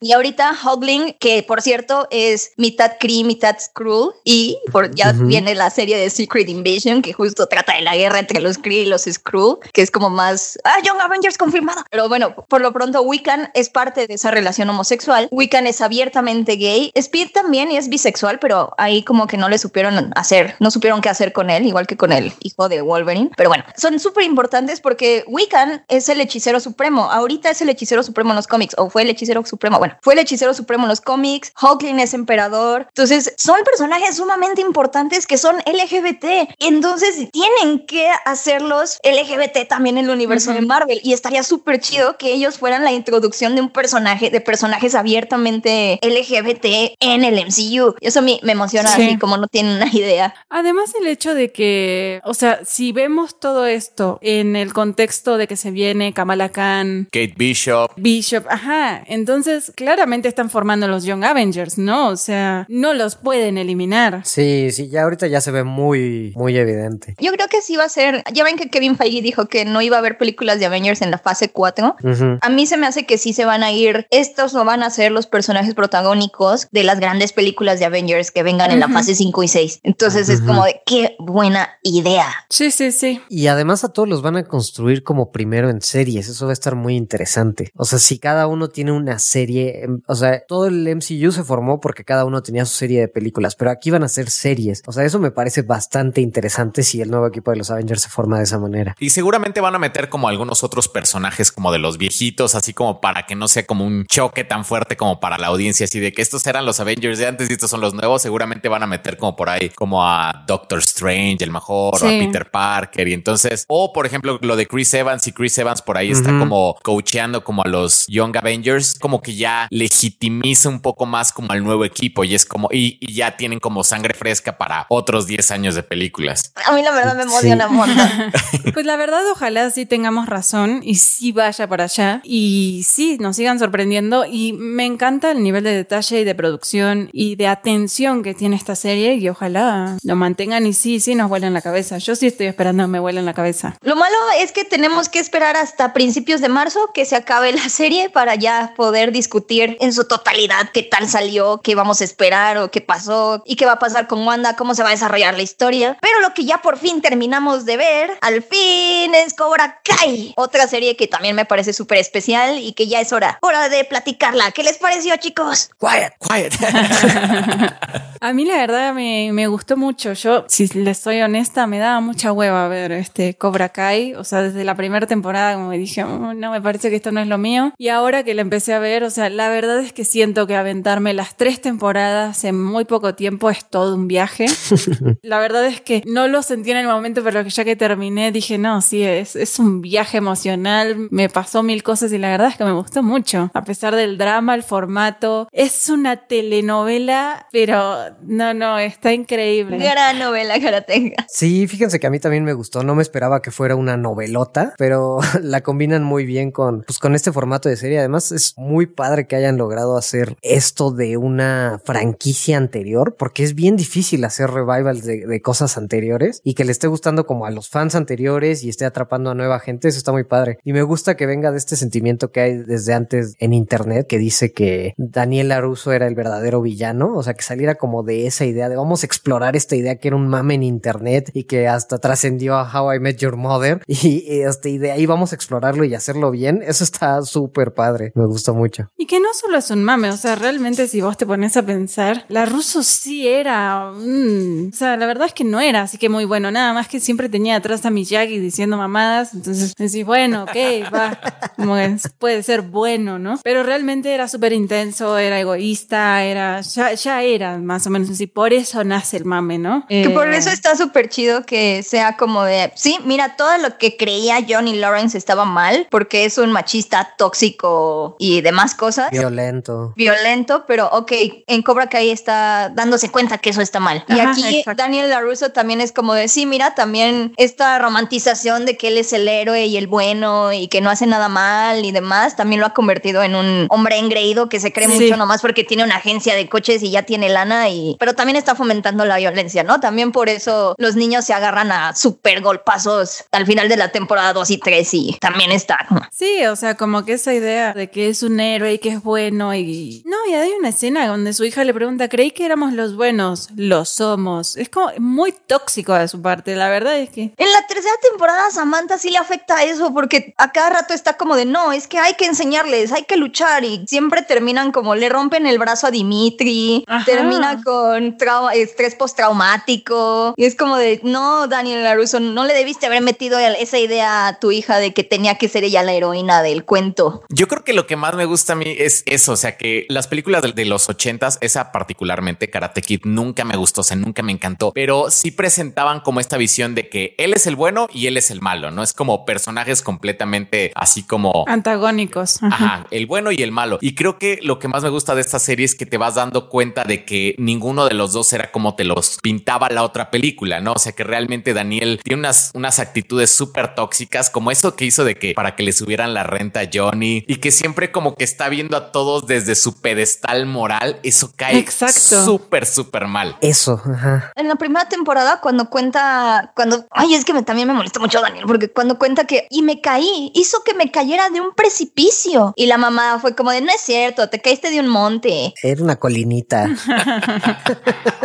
Y ahorita Hogling, que por cierto es mitad Kree, mitad Skrull, y por, ya viene la serie de Secret Invasion, que justo trata de la guerra entre los Kree y los Skrull, que es como más, ah, Young Avengers confirmado. Pero bueno, por lo pronto Wiccan es parte de esa relación homosexual. Wiccan es abiertamente gay. Speed también y es bisexual, pero ahí como que no le supieron hacer, no supieron qué hacer con él, igual que con el hijo de Wolverine. Pero bueno, son súper importantes porque Wiccan es el hechicero supremo. Ahorita es el hechicero supremo en los cómics, o fue el hechicero supremo. Bueno, fue el hechicero supremo en los cómics. Hawkling es emperador. Entonces, son personajes sumamente importantes que son LGBT. Entonces, tienen que hacerlos LGBT también en el universo de Marvel. Y estaría súper chido que ellos fueran la introducción de un personaje, de personajes abiertamente LGBT en el MCU. Eso a mí me emociona Sí. así como no tienen una idea. Además el hecho de que, o sea, si vemos todo esto en el contexto de que se viene Kamala Khan, Kate Bishop. Bishop, ajá, entonces claramente están formando los Young Avengers, ¿no? O sea, no los pueden eliminar. Sí, sí, ya ahorita ya se ve muy, muy evidente. Yo creo que sí va a ser. Ya ven que Kevin Feige dijo que no iba a haber películas de Avengers en la fase 4. Ujú. A mí se me hace que sí se van a ir. Estos no van a ser los personajes protagónicos de las grandes películas de Avengers que vengan en la fase 5 y 6. Entonces es como de qué buena idea. Sí, sí, sí. Y además a todos los van a construir como primero en series. Eso va a estar muy interesante. O sea, si cada uno tiene una serie, em, o sea, todo el MCU se formó porque cada uno tenía su serie de películas, pero aquí van a ser series. O sea, eso me parece bastante interesante si el nuevo equipo de los Avengers se forma de esa manera. Y seguramente van a meter como algunos otros personajes como de los viejitos, así como para que no sea como un choque tan fuerte como para la audiencia, así de que estos eran los Avengers de antes y estos son los nuevos. Seguramente van a meter como por ahí como a Doctor Strange, el mejor, o a Sí. Peter Parker. Y entonces, o por ejemplo, lo de Chris Evans y Chris Evans por ahí está Ujú. como coacheando como a los Young Avengers, como que ya legitimiza un poco más como al nuevo equipo y es como, y, y ya tienen como sangre fresca para otros 10 años de películas. A mí la verdad me emociona un montón. Pues la verdad, ojalá sí tengamos razón y sí vaya para allá y sí nos sigan sorprendiendo y me encanta el nivel de detalle y de producción y de atención que tiene esta serie y ojalá lo mantengan y sí, sí nos vuelen la cabeza. Yo sí estoy esperando que me vuelen la cabeza. Lo malo es que tenemos que esperar hasta principios de marzo que se acabe la serie para ya poder discutir en su totalidad qué tal salió, qué vamos a esperar o qué pasó y qué va a pasar con Wanda, cómo se va a desarrollar la historia. Pero lo que ya por fin terminamos de ver, al fin es Cobra Kai, otra serie que también me parece súper especial y que ya es hora, hora de platicarla. ¿Qué les pareció, chicos? Quiet, quiet. a mí la verdad me, me, gustó mucho. Yo, si les soy honesta, me daba mucha hueva ver este Cobra Kai. O sea, desde la primera temporada, como dije, oh, no, me parece que esto no es lo mío. Y ahora que la empecé a ver, o sea, la verdad es que siento que aventarme las tres temporadas en muy poco tiempo es todo un viaje. la verdad es que no lo sentí en el momento, pero ya que terminé dije, no, sí, es, es un viaje emocional. Me pasó mil cosas y la verdad es que me gustó mucho. A pesar del drama, el formato. Es una telenovela, pero no, no, está increíble. Gran novela tenga. Sí, fíjense que a mí también me gustó. No me esperaba que fuera una novelota, pero la combinan muy bien con, pues, con este formato de serie. Además, es muy padre que hayan logrado hacer esto de una franquicia anterior, porque es bien difícil hacer revivals de, de cosas anteriores y que le esté gustando como a los fans anteriores y esté atrapando a nueva gente. Eso está muy padre. Y me gusta que venga de este sentimiento que hay desde antes en internet, que dice que Daniel Aruso era el verdadero villano. O sea, que saliera como de esa idea de vamos a explorar esta idea que era un mame en internet y que hasta trascendió a How I Met Your Mother. Y, este, y de ahí vamos a explorarlo y hacerlo bien. Eso está súper padre. Me gusta mucho. Y que no solo es un mame, o sea, realmente si vos te pones a pensar, la ruso sí era, o sea, la verdad es que no era así que muy bueno, nada más que siempre tenía atrás a Miyagi diciendo mamadas, entonces decís, bueno, ok, va, como puede ser bueno, ¿no? Pero realmente era súper intenso, era egoísta, era, ya, ya era más o menos así, por eso nace el mame, ¿no? Que por eso está súper chido que sea como de, sí, mira, todo lo que creía Johnny Lawrence estaba mal, porque es un machista tóxico y demás cosas. Violento. Violento, pero ok, en Cobra Kai está dándose cuenta que eso está mal. y aquí Daniel LaRusso también es como de, sí, mira, también esta romantización de que él es el héroe y el bueno y que no hace nada mal y demás, también lo ha convertido en un hombre engreído que se cree mucho nomás porque tiene una agencia de coches y ya tiene lana y, pero también está fomentando la violencia, ¿no? También por eso los niños se agarran a super golpazos al final de la temporada 2 y 3 y también está. Sí, o sea, como que esa idea de que es un héroe y que es bueno y... No, y hay una escena donde su hija le pregunta, creí que éramos los buenos, lo somos. Es como muy tóxico de su parte, la verdad es que... En la tercera temporada Samantha sí le afecta eso porque a cada rato está como de, no, es que hay que enseñarles, hay que luchar y siempre terminan como le rompen el brazo a Dimitri, termina con estrés postraumático y es como de, no, Daniel Laruso, no le debiste haber metido esa idea a tu hija de que tenía que ser ella la heroína del cuento. Yo creo que lo que más me gusta a mí es eso, o sea, que las películas de, los ochentas, esa particularmente Karate Kid, nunca me gustó, o sea, nunca me encantó, pero sí presentaban como esta visión de que él es el bueno y él es el malo, ¿no? Es como personajes completamente así como antagónicos. Ajá, el bueno y el malo. Y creo que lo que más me gusta de esta serie es que te vas dando cuenta de que ninguno de los dos era como te los pintaba la otra película, ¿no? O sea, que realmente Daniel tiene unas, unas actitudes súper tóxicas, como eso que hizo de que para que le subieran la renta a Johnny y que siempre como que está viendo a todos desde su pedestal moral, eso cae súper, súper mal. Eso, ajá. En la primera temporada, cuando cuenta, cuando, ay, es que me, también me molesta mucho Daniel, porque cuando cuenta que, y me caí, hizo que me cayera de un precipicio. Y la mamá fue como de, no es cierto, te caíste de un monte. Era una colinita.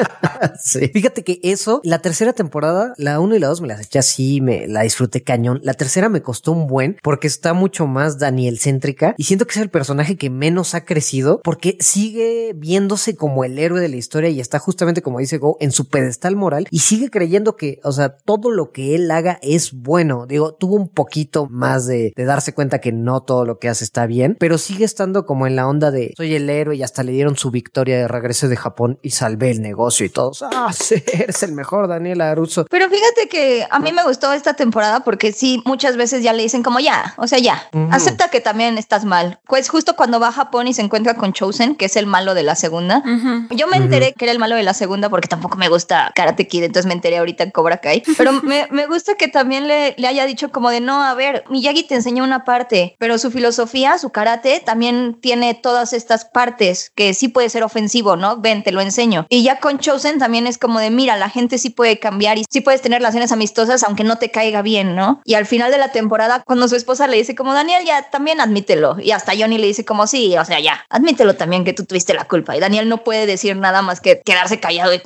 sí. Fíjate que eso, la tercera temporada, la 1 y la 2 me las eché así, me la disfruté cañón. La tercera me costó un buen porque está mucho más Daniel céntrica y siento que es el personaje que menos ha crecido porque sigue viéndose como el héroe de la historia y está justamente como dice Go en su pedestal moral y sigue creyendo que, o sea, todo lo que él haga es bueno. Digo, tuvo un poquito más de, de darse cuenta que no todo lo que hace está bien, pero sigue estando como en la onda de soy el héroe y hasta le dieron su victoria de regreso de Japón y salvé el negocio y todos. Ah, sí, eres el mejor, Daniel Aruso. Pero fíjate que a mí me gustó esta temporada porque sí, muchas veces ya le dicen como ya, o sea, ya, acepta que también estás mal. Pues justo cuando va a Japón y se encuentra con Chosen, que es el malo de la segunda, yo me enteré que era el malo de la segunda porque tampoco me gusta Karate Kid, entonces me enteré ahorita en Cobra Kai. Pero me, me gusta que también le, le haya dicho como de no, a ver, Miyagi te enseñó una parte, pero su filosofía, su karate, también tiene todas estas partes que sí puede ser ofensivo, ¿no? Ven, te lo enseño. Y ya con Chosen también es como de mira, la gente sí puede cambiar y sí puedes tener relaciones amistosas aunque no te caiga bien, ¿no? Y al final de la temporada, cuando su esposa le dice como Daniel, ya también admítelo. Y hasta Johnny le dice como sí, o sea, ya, admítelo también que tú tuviste la culpa. Y Daniel no puede decir nada más que quedarse callado. Y,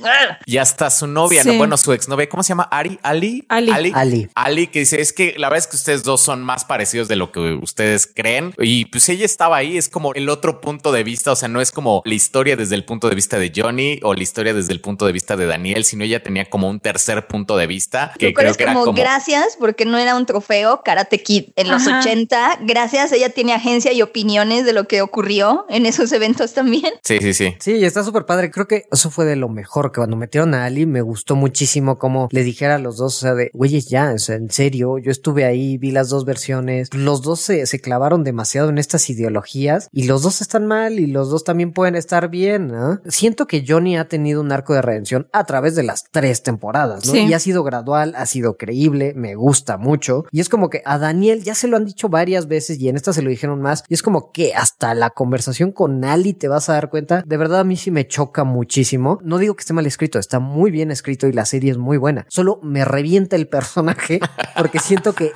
y hasta su novia, ¿no? bueno, su exnovia, ¿cómo se llama? Ari, Ali, Ali, Ali, Ali, que dice es que la verdad es que ustedes dos son más parecidos de lo que ustedes creen. Y pues ella estaba ahí, es como el otro punto de vista, o sea, no es como la historia desde el punto de vista de Johnny o la historia desde el punto de vista de Daniel, sino ella tenía como un tercer punto de vista que creo que era como, gracias porque no era un trofeo Karate Kid en los 80. Gracias, ella tiene agencia y opiniones de lo que ocurrió en esos eventos también. Sí, sí, sí. Sí, está súper padre. Creo que eso fue de lo mejor que cuando metieron a Ali me gustó muchísimo como le dijera a los dos, o sea, de, güeyes, ya, o sea, en serio, yo estuve ahí, vi las dos versiones, los dos se, se clavaron demasiado en estas ideologías y los dos están mal y los dos también pueden estar bien. Siento que Johnny ha tenido un arco de redención a través de las tres temporadas, ¿no? Y ha sido gradual, ha sido creíble, me gusta mucho. Y es como que a Daniel ya se lo han dicho varias veces y en esta se lo dijeron más. Y es como que hasta la conversación con Ali te vas a dar cuenta. De verdad a mí sí me choca muchísimo. No digo que esté mal escrito, está muy bien escrito y la serie es muy buena. Solo me revienta el personaje porque siento que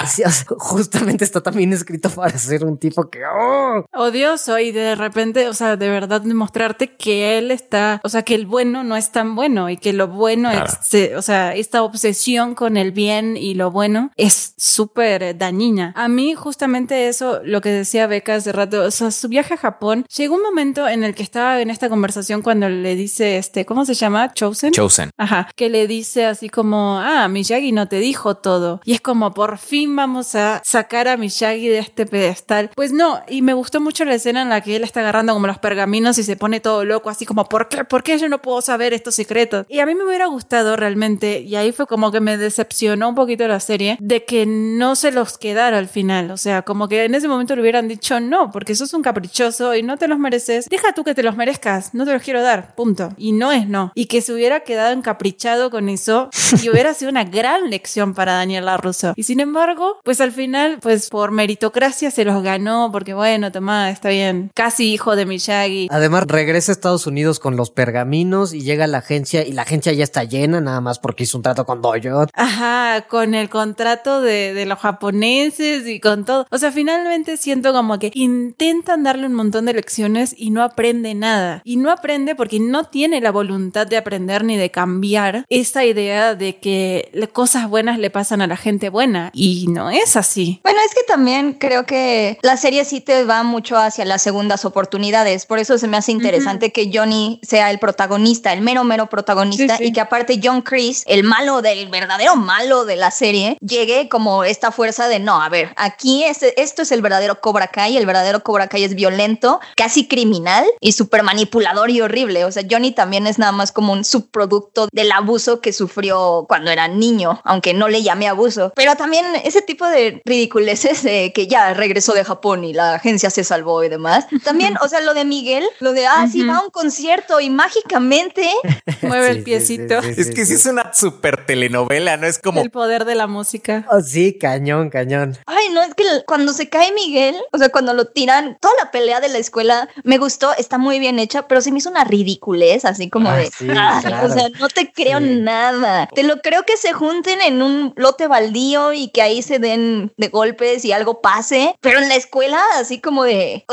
justamente está también escrito para ser un tipo que... ¡oh! Odioso y de repente, o sea, de verdad demostrarte que él está, o sea, que el bueno no es tan bueno y que lo bueno es, o sea, esta obsesión con el bien y lo bueno es súper dañina. A mí justamente eso, lo que decía Beca hace rato, o sea, su viaje a Japón, llegó un momento en el que estaba en esta conversación cuando le dice, este, ¿cómo se llama? Chosen. Chosen. Ajá, que le dice así como, ah, Miyagi no te dijo todo. Y es como, por fin vamos a sacar a Miyagi de este pedestal. Pues no, y me gustó mucho la escena en la que él está agarrando como los pergaminos y se pone todo loco, así como, ¿por qué? ¿Por qué yo no puedo saber estos secretos? Y a mí me hubiera gustado realmente, y ahí fue como que me decepcionó un poquito la serie, de que no se los quedara al final. O sea, como que en ese momento le hubieran dicho no, porque sos un caprichoso y no te los mereces. Deja tú que te los merezcas, no te los quiero dar, punto. Y no es no. Y que se hubiera quedado encaprichado con eso y hubiera sido una gran lección para Daniel Y sin embargo, pues al final, pues por meritocracia se los ganó, porque bueno, toma, está bien, casi hijo de Miyagi. Además, regresa a Estados Unidos con los pergaminos y llega a la agencia y la agencia ya está llena, nada más porque hizo un trato con Dojo. Ajá, con el contrato de, de los japoneses y con todo. O sea, finalmente siento como que intentan darle un montón de lecciones y no aprende nada. Y no aprende porque no tiene la voluntad de aprender ni de cambiar esa idea de que cosas buenas le pasan a la gente buena. Y no es así. Bueno, es que también creo que la serie sí te va mucho hacia las segundas oportunidades. Por eso se me hace interesante que Johnny sea el protagonista, el mero, mero protagonista. Y que aparte John Chris, el malo del verdadero malo de la serie, llegue como esta fuerza de no, a ver, aquí es, esto es el verdadero Cobra Kai. El verdadero Cobra Kai es violento, casi criminal y súper manipulador y horrible. O sea, Johnny también es nada más como un subproducto del abuso que sufrió cuando era niño, aunque no le llame abuso. Pero también ese tipo de ridiculeces de que ya regresó de Japón y la agencia se salvó y demás. También, o sea, lo de Miguel, lo de, ah, sí, va a un concierto y mágicamente mueve el piecito. es que sí es una super telenovela, ¿no? Es como... El poder de la música. Oh, sí, cañón, cañón. Ay, no, es que cuando se cae Miguel, o sea, cuando lo tiran, toda la pelea de la escuela me gustó, está muy bien hecha, pero se me hizo una ridiculez, así como de, o sea, no te creo nada. Te lo creo que se junten en un lote baldío y que ahí se den de golpes y algo pase, pero en la escuela, así como de,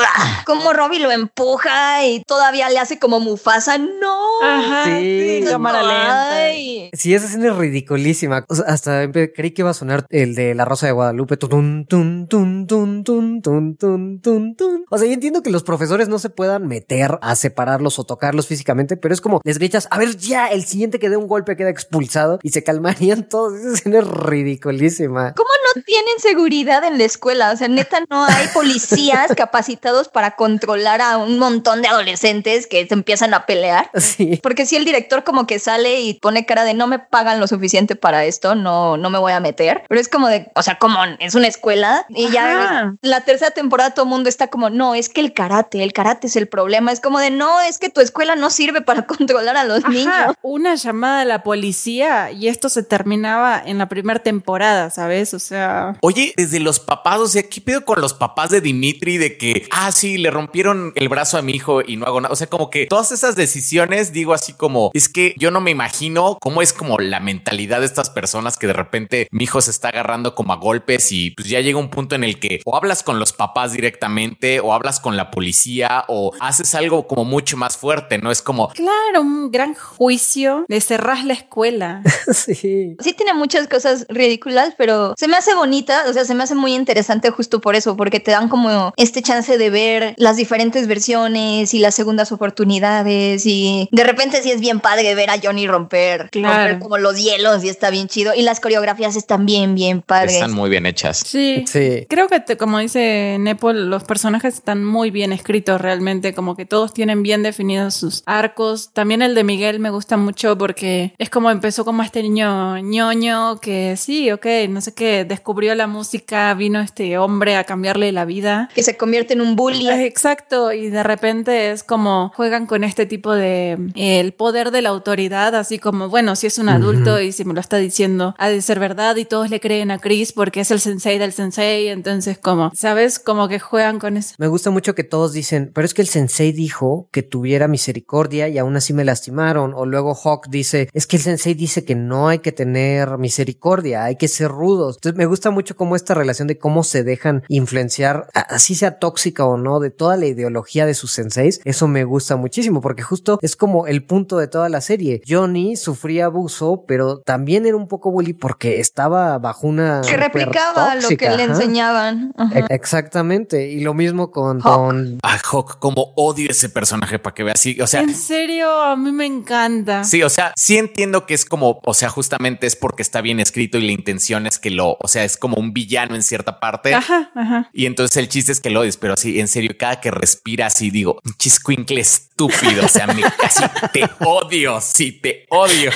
como Robbie lo empuja y todavía le hace como Mufasa, no. Ajá, sí, cámara lenta. Sí, esa escena es ridiculísima. hasta creí que iba a sonar el de La Rosa de Guadalupe. Tun, tun, tun, tun, tun, tun, tun, tun, tun. O sea, yo entiendo que los profesores no se puedan meter a separarlos o tocarlos físicamente, pero es como les gritas, a ver, ya, el siguiente que dé un golpe queda expulsado y se calmarían todos. Esa escena es ridiculísima buenísima. ¿Cómo no tienen seguridad en la escuela? O sea, neta, no hay policías capacitados para controlar a un montón de adolescentes que se empiezan a pelear. Sí. Porque si el director como que sale y pone cara de no me pagan lo suficiente para esto, no, no me voy a meter. Pero es como de, o sea, como es una escuela y ya la tercera temporada todo el mundo está como, no, es que el karate, el karate es el problema. Es como de, no, es que tu escuela no sirve para controlar a los niños. Una llamada a la policía y esto se terminaba en la primera temporada, ¿sabes? O sea, sea. Oye, desde los papás, o sea, ¿qué pedo con los papás de Dimitri de que, ah, sí, le rompieron el brazo a mi hijo y no hago nada? O sea, como que todas esas decisiones, digo así como, es que yo no me imagino cómo es como la mentalidad de estas personas que de repente mi hijo se está agarrando como a golpes y pues ya llega un punto en el que o hablas con los papás directamente o hablas con la policía o haces algo como mucho más fuerte, ¿no? Es como... Claro, un gran juicio, le cerrás la escuela. sí. Sí tiene muchas cosas ridículas, pero se me hace bonita, o sea, se me hace muy interesante justo por eso, porque te dan como este chance de ver las diferentes versiones y las segundas oportunidades y de repente sí es bien padre ver a Johnny romper, Claro. romper como los hielos y está bien chido y las coreografías están bien, bien padres. Están muy bien hechas. Sí. Sí. Creo que, te- como dice Nepo, los personajes están muy bien escritos realmente, como que todos tienen bien definidos sus arcos. También el de Miguel me gusta mucho porque es como empezó como este niño ñoño que sí, ok, no sé qué, descubrió la música, vino este hombre a cambiarle la vida. Que se convierte en un bully. Eh, Exacto, y de repente es como juegan con este tipo de eh, el poder de la autoridad, así como, bueno, si es un adulto y si me lo está diciendo, ha de ser verdad y todos le creen a Chris porque es el sensei del sensei, entonces como, ¿sabes? Como que juegan con eso. Me gusta mucho que todos dicen, pero es que el sensei dijo que tuviera misericordia y aún así me lastimaron. O luego Hawk dice, es que el sensei dice que no hay que tener misericordia, hay que ser rudos. Entonces me gusta mucho cómo esta relación de cómo se dejan influenciar, así sea tóxica o no, de toda la ideología de sus senseis. Eso me gusta muchísimo porque justo es como el punto de toda la serie. Johnny sufría abuso, pero también era un poco bully porque estaba bajo una... que replicaba lo que le ajá. enseñaban. Ajá. Exactamente. Y lo mismo con, Hawk. con Ah, Hawk, como odio ese personaje para que veas. Sí, o sea, en serio, a mí me encanta. Sí, o sea, sí entiendo que es como, o sea, justamente es porque está bien escrito y la intención es que lo, o sea, es como un villano en cierta parte. Ajá, ajá. Y entonces el chiste es que lo odies, pero así, en serio, cada que respira así digo, chiscuincle estúpido, o sea, me casi te odio, sí, te odio.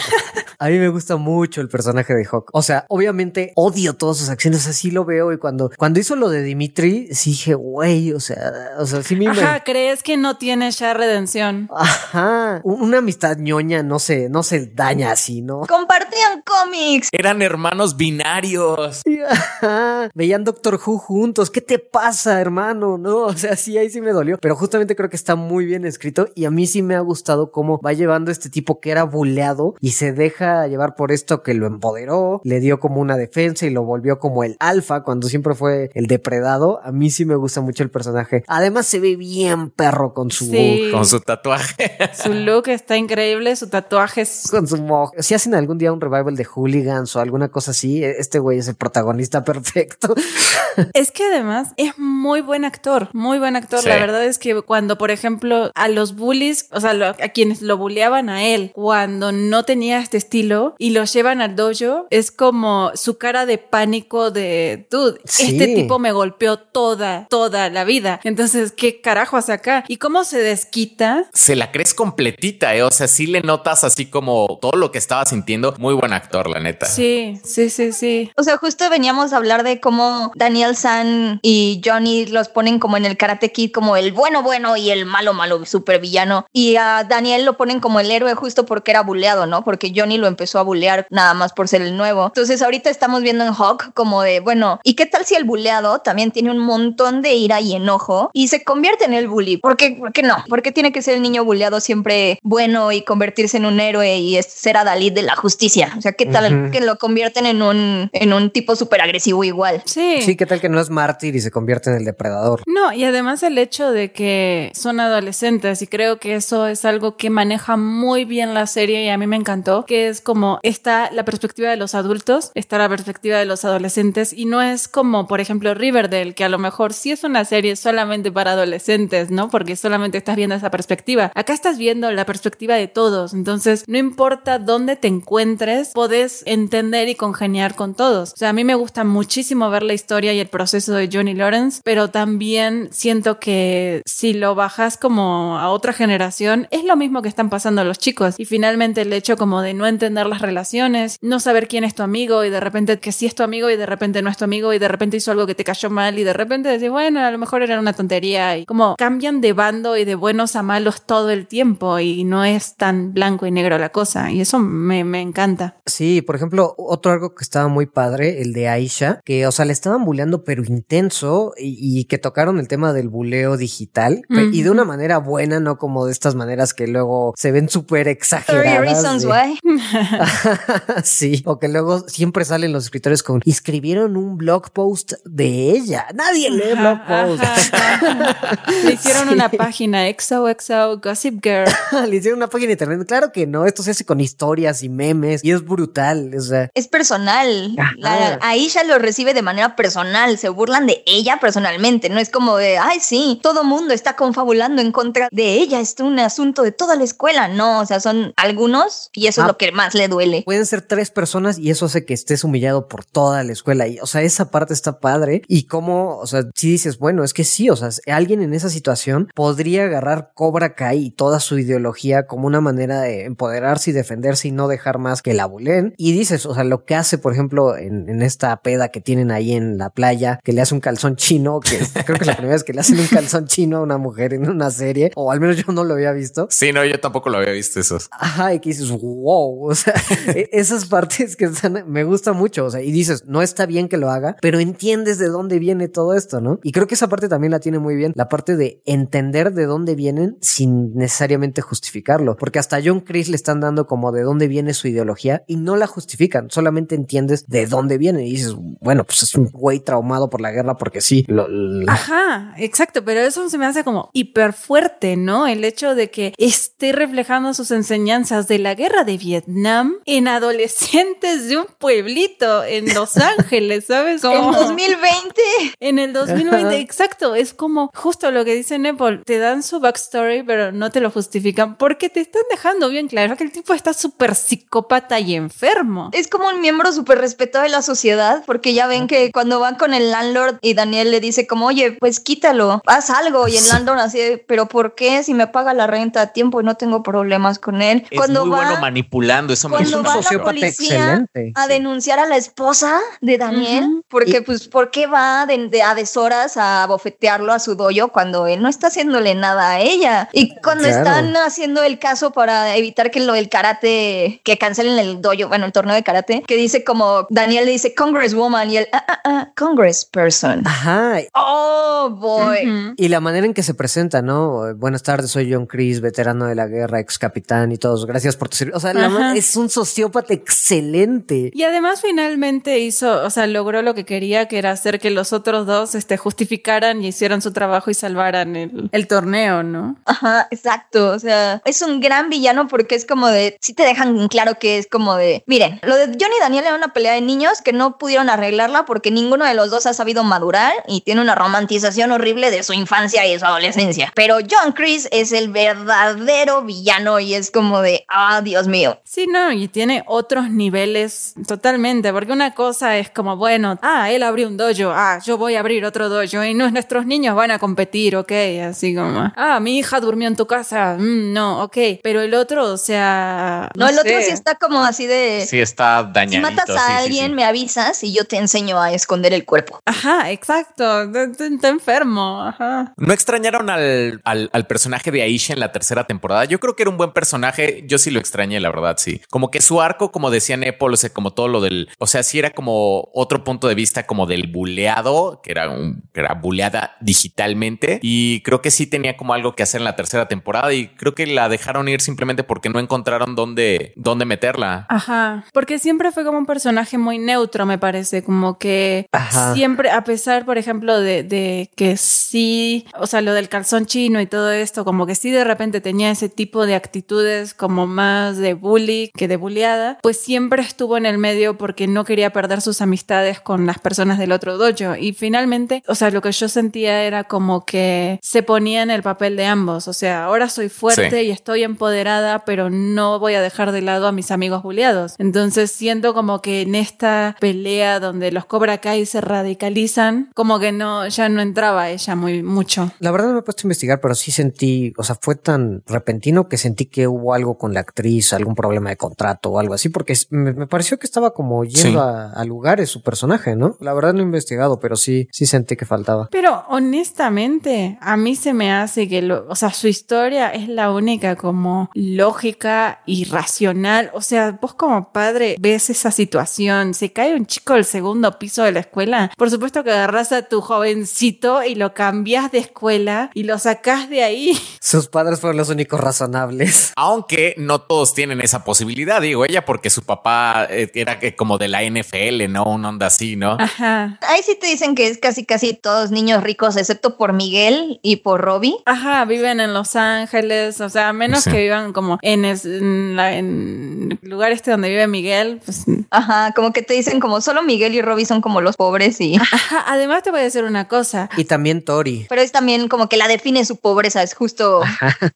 A mí me gusta mucho el personaje de Hawk. O sea, obviamente odio todas sus acciones, así lo veo. Y cuando, cuando hizo lo de Dimitri, sí dije, güey, o sea, o sea, sí me. Ajá, crees que no tiene ya redención. Ajá. Un- Una amistad ñoña no se, no se daña así, ¿no? Compartían cómics. Eran hermanos binarios. Ajá. Veían Doctor Who juntos. ¿Qué te pasa, hermano? No, o sea, sí, ahí sí me dolió. Pero justamente creo que está muy bien escrito y a mí sí me ha gustado cómo va llevando este tipo que era buleado y se deja llevar por esto que lo empoderó, le dio como una defensa y lo volvió como el alfa cuando siempre fue el depredado. A mí sí me gusta mucho el personaje. Además se ve bien perro con su Sí. Con su tatuaje. Su look está increíble, su tatuaje es con su mo- Si hacen algún día un revival de hooligans o alguna cosa así, este güey es el protagonista perfecto. Es que además es muy buen actor, muy buen actor. Sí. La verdad es que cuando, por ejemplo, a los bullies, o sea, lo- a quienes lo bulleaban a él, cuando no tenía este estilo y lo llevan al dojo, es como su cara de pánico de, dude, Sí. este tipo me golpeó toda, toda la vida. Entonces, ¿qué carajo hace acá? ¿Y cómo se desquita? Se la crees completita, ¿eh? O sea, sí le notas así como todo lo que estaba sintiendo. Muy buen actor, la neta. Sí, sí, sí, sí. O sea, justo veníamos a hablar de cómo Daniel San y Johnny los ponen como en el Karate Kid, como el bueno bueno y el malo malo, super villano. Y a Daniel lo ponen como el héroe justo porque era buleado, ¿no? Porque Johnny lo empezó a bulear nada más por ser el nuevo. Entonces ahorita estamos viendo en Hawk como de, bueno, ¿y qué tal si el buleado también tiene un montón de ira y enojo y se convierte en el bully? ¿Por qué, por qué no? ¿Por qué tiene que ser el niño buleado siempre bueno y convertirse en un héroe y ser Adalid de la justicia? O sea, ¿qué tal que lo convierten en un, en un tipo súper agresivo igual? Sí. Sí, qué tal que no es mártir y se convierte en el depredador. No, y además el hecho de que son adolescentes y creo que eso es algo que maneja muy bien la serie y a mí me encantó, que es como está la perspectiva de los adultos, está la perspectiva de los adolescentes y no es como, por ejemplo, Riverdale, que a lo mejor sí es una serie solamente para adolescentes, ¿no? Porque solamente estás viendo esa perspectiva. Acá estás viendo la perspectiva de todos, entonces no importa dónde te encuentres, podés entender y congeniar con todos. O sea, a mí me gusta muchísimo ver la historia y el proceso de Johnny Lawrence, pero también siento que si lo bajas como a otra generación, es lo mismo que están pasando los chicos. Y finalmente el hecho como de no entender las relaciones, no saber quién es tu amigo y de repente que sí es tu amigo y de repente no es tu amigo y de repente hizo algo que te cayó mal y de repente decís, bueno, a lo mejor era una tontería y como cambian de bando y de buenos a malos todo el tiempo y no es tan blanco y negro la cosa y eso me, me encanta. Sí, por ejemplo, otro algo que estaba muy padre, el de Aisha, que o sea, le estaban pero intenso y, que tocaron el tema del buleo digital y de una manera buena, no como de estas maneras que luego se ven súper exageradas. sí, o que luego siempre salen los escritores con escribieron un blog post de ella. Nadie lee blog post. Le hicieron una página XOXO Gossip Girl. Le hicieron una página de internet. Claro que no, esto se hace con historias y memes y es brutal. O sea. Es personal. La, Aisha lo recibe de manera personal. Se burlan de ella personalmente. No es como de, ay, sí, todo mundo está confabulando en contra de ella. Es un asunto de toda la escuela. No, o sea, son algunos y eso es ah. lo que más le duele. Pueden ser tres personas y eso hace que estés humillado por toda la escuela. Y, o sea, esa parte está padre. Y como, o sea, si dices, bueno, es que sí, o sea, alguien en esa situación podría agarrar Cobra Kai y toda su ideología como una manera de empoderarse y defenderse y no dejar más que la bulen. Y dices, o sea, lo que hace, por ejemplo, en, en esta peda que tienen ahí en la playa, que le hace un calzón chino, que creo que es la primera vez que le hacen un calzón chino a una mujer en una serie, o al menos yo no lo había visto. Sí, no, yo tampoco lo había visto esos. Ajá, y que dices, wow, o sea, e, esas partes que están, me gusta mucho, o sea, y dices, no está bien que lo haga, pero entiendes de dónde viene todo esto, ¿no? Y creo que esa parte también la tiene muy bien, la parte de entender de dónde vienen sin necesariamente justificarlo, porque hasta John Chris le están dando como de dónde viene su ideología y no la justifican, solamente entiendes de dónde viene y dices, bueno, pues es un güey traumado por la guerra porque sí. Ajá, exacto, pero eso se me hace como hiper fuerte, ¿no? El hecho de que esté reflejando sus enseñanzas de la guerra de Vietnam en adolescentes de un pueblito en Los Ángeles, ¿sabes? En 2020. En el 2020, exacto. Es como justo lo que dice Nepal. Te dan su backstory, pero no te lo justifican porque te están dejando bien claro que el tipo está súper psicópata y enfermo. Es como un miembro súper respetado de la sociedad porque ya ven que cuando van con el landlord y Daniel le dice como, oye, pues quítalo, haz algo. Y el landlord así, pero ¿por qué? Si me paga la renta a tiempo y no tengo problemas con él. Es muy bueno manipulando. Eso me es un sociópata excelente. A denunciar a la esposa de Daniel, porque pues, ¿por qué va de, a deshoras a bofetearlo a su doyo cuando él no está haciéndole nada a ella? Y cuando están haciendo el caso para evitar que lo del karate, que cancelen el doyo, bueno, el torneo de karate, que dice como Daniel le dice Congresswoman y él, ah, ah, ah, Congressperson. Ajá. Oh, boy. Y la manera en que se presenta, ¿no? Buenas tardes, soy John Chris, veterano de la guerra, ex capitán y todos. Gracias por tu servicio. O sea, es un sociópata excelente. Y además finalmente hizo, o sea, logró lo que quería, que era hacer que los otros dos este, justificaran y hicieran su trabajo y salvaran el, el torneo, ¿no? Ajá, exacto. O sea, es un gran villano porque es como de, si te dejan claro que es como de, miren, lo de Johnny y Daniel era una pelea de niños que no pudieron arreglarla porque ninguno de los dos ha sabido madurar y tiene una romantización horrible de su infancia y su adolescencia. Pero John Chris es el verdadero villano y es como de, ah, Dios mío. Sí, no, y tiene otros niveles totalmente, porque una cosa es como, bueno, ah, él abrió un dojo, ah, yo voy a abrir otro dojo y nuestros niños van a competir, ok, así como, ah, mi hija durmió en tu casa, mm, no, ok, pero el otro, o sea... No, el otro sí está como así de... Sí, está dañado. Si matas a alguien, me avisas y yo te enseño a esconder el cuerpo. Ajá, exacto, está enfermo, ajá. ¿No extrañaron al, al, al personaje de Aisha en la tercera temporada? Yo creo que era un buen personaje, yo sí lo extrañé, la verdad, sí. Como que su arco, como decía Nepal, o sea, como todo lo del, o sea, sí era como otro punto de vista como del buleado, que era un, que era buleada digitalmente y creo que sí tenía como algo que hacer en la tercera temporada y creo que la dejaron ir simplemente porque no encontraron dónde, dónde meterla. Ajá, porque siempre fue como un personaje muy neutro, me parece, como que siempre, a pesar, por ejemplo, de, de que sí, o sea, lo del calzón chino y todo esto, como que sí de repente tenía ese tipo de actitudes como más de bully que de bulliada, pues siempre estuvo en el medio porque no quería perder sus amistades con las personas del otro dojo. Y finalmente, o sea, lo que yo sentía era como que se ponía en el papel de ambos. O sea, ahora soy fuerte y estoy empoderada, pero no voy a dejar de lado a mis amigos bulliados. Entonces siento como que en esta pelea donde los Cobra Kai se radicalizan, como que no, ya no entraba ella muy mucho. La verdad no me he puesto a investigar, pero sí sentí, o sea, fue tan repentino que sentí que hubo algo con la actriz, algún problema de contrato o algo así, porque me, pareció que estaba como yendo a, lugares su personaje, ¿no? La verdad no he investigado, pero sí, sí sentí que faltaba. Pero honestamente, a mí se me hace que, lo, o sea, su historia es la única como lógica y racional. O sea, vos como padre ves esa situación, se cae un chico del segundo piso de la escuela, por supuesto que agarras a tu jovencito y lo cambias de escuela y lo sacas de ahí. Sus padres fueron los únicos razonables. Aunque no todos tienen esa posibilidad, digo ella, porque su papá eh, era como de la NFL, ¿no? Un onda así, ¿no? Ajá. Ahí sí te dicen que es casi, casi todos niños ricos, excepto por Miguel y por Robbie. Ajá, viven en Los Ángeles, o sea, menos que vivan como en, el lugar este donde vive Miguel. Pues... Ajá, como que te dicen como solo Miguel y Robbie son como los pobres y... Ajá, además te voy a decir una cosa. Y también Tori. Pero es también como que la define su pobreza, es justo...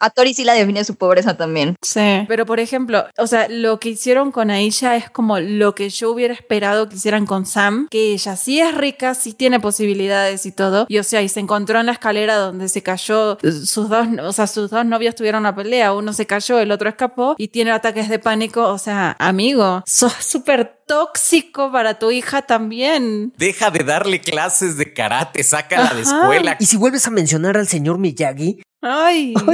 A Tori sí la define su pobreza también. Sí, pero por ejemplo, o sea, lo que hicieron con Aisha es como lo que yo hubiera esperado que hicieran con Sam, que ella sí es rica, sí tiene posibilidades y todo, y o sea, y se encontró en la escalera donde se cayó, sus dos, o sea, sus dos novios tuvieron una pelea, uno se cayó, el otro escapó y tiene ataques de pánico, o sea, amigo, sos súper tóxico para tu hija también. Deja de darle clases de karate, sácala de escuela. Y si vuelves a mencionar al señor Miyagi, Ay.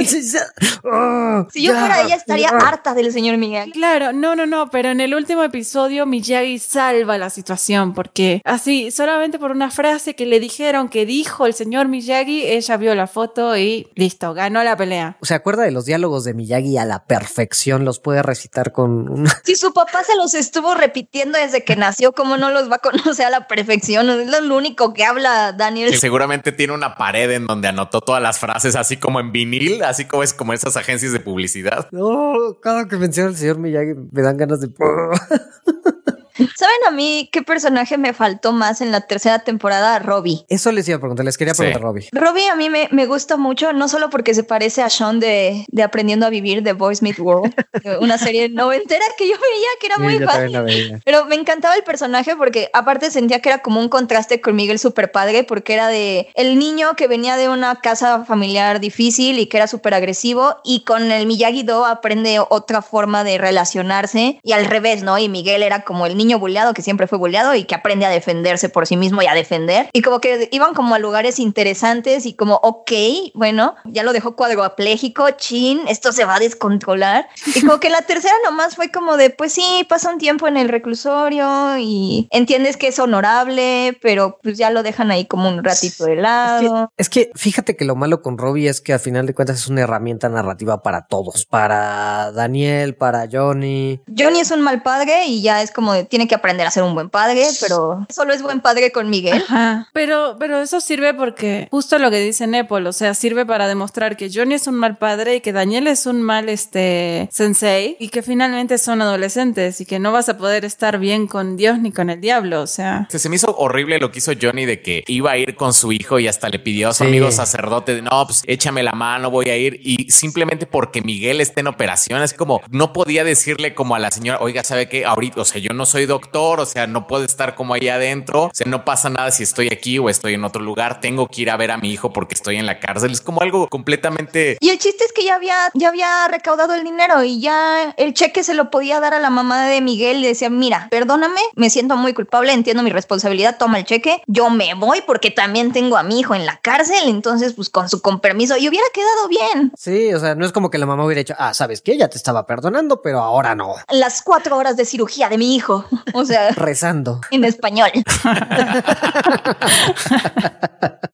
Ah, si yo fuera ella estaría harta del señor Miyagi. Claro, no, no, no, pero en el último episodio Miyagi salva la situación porque así, solamente por una frase que le dijeron que dijo el señor Miyagi, ella vio la foto y listo, ganó la pelea. ¿Se acuerda de los diálogos de Miyagi a la perfección? Los puede recitar con una... Si su papá se los estuvo repitiendo desde que nació, ¿cómo no los va a conocer a la perfección? Es lo único que habla Daniel. seguramente tiene una pared en donde anotó todas las frases así como en vinil, así como es como esas agencias de publicidad. No, cada que menciona el señor Miyagi me dan ganas de... ¿Saben a mí qué personaje me faltó más en la tercera temporada? Robbie. Eso les iba a preguntar, les quería preguntar a Robbie. Robbie a mí me, me, gusta mucho, no solo porque se parece a Sean de, de Aprendiendo a Vivir de Boys Meet World, una serie noventera que yo veía que era muy fácil. Pero me encantaba el personaje porque aparte sentía que era como un contraste con Miguel super padre porque era de el niño que venía de una casa familiar difícil y que era súper agresivo y con el Miyagi-Do aprende otra forma de relacionarse y al revés, ¿no? Y Miguel era como el niño niño bulleado que siempre fue bulleado y que aprende a defenderse por sí mismo y a defender. Y como que iban como a lugares interesantes y como, ok, bueno, ya lo dejó cuadroapléjico, chin, esto se va a descontrolar. Y como que la tercera nomás fue como de, pues sí, pasa un tiempo en el reclusorio y entiendes que es honorable, pero pues ya lo dejan ahí como un ratito de lado. Es que, fíjate que lo malo con Robbie es que al final de cuentas es una herramienta narrativa para todos, para Daniel, para Johnny. Johnny es un mal padre y ya es como de, tiene que aprender a ser un buen padre, pero solo es buen padre con Miguel. Pero, pero eso sirve porque justo lo que dice Nepal, o sea, sirve para demostrar que Johnny es un mal padre y que Daniel es un mal este sensei y que finalmente son adolescentes y que no vas a poder estar bien con Dios ni con el diablo, o sea. Se me hizo horrible lo que hizo Johnny de que iba a ir con su hijo y hasta le pidió a su amigo sacerdote, de, no, pues échame la mano, voy a ir y simplemente porque Miguel está en operación, es como no podía decirle como a la señora, oiga, ¿sabe qué? Ahorita, o sea, yo no soy doctor, o sea, no puedo estar como ahí adentro, o sea, no pasa nada si estoy aquí o estoy en otro lugar, tengo que ir a ver a mi hijo porque estoy en la cárcel, es como algo completamente... Y el chiste es que ya había, ya había recaudado el dinero y ya el cheque se lo podía dar a la mamá de Miguel y decía, mira, perdóname, me siento muy culpable, entiendo mi responsabilidad, toma el cheque, yo me voy porque también tengo a mi hijo en la cárcel, entonces pues con su con permiso y hubiera quedado bien. Sí, o sea, no es como que la mamá hubiera dicho, ah, sabes que ella te estaba perdonando, pero ahora no. Las cuatro horas de cirugía de mi hijo. O sea, rezando en español.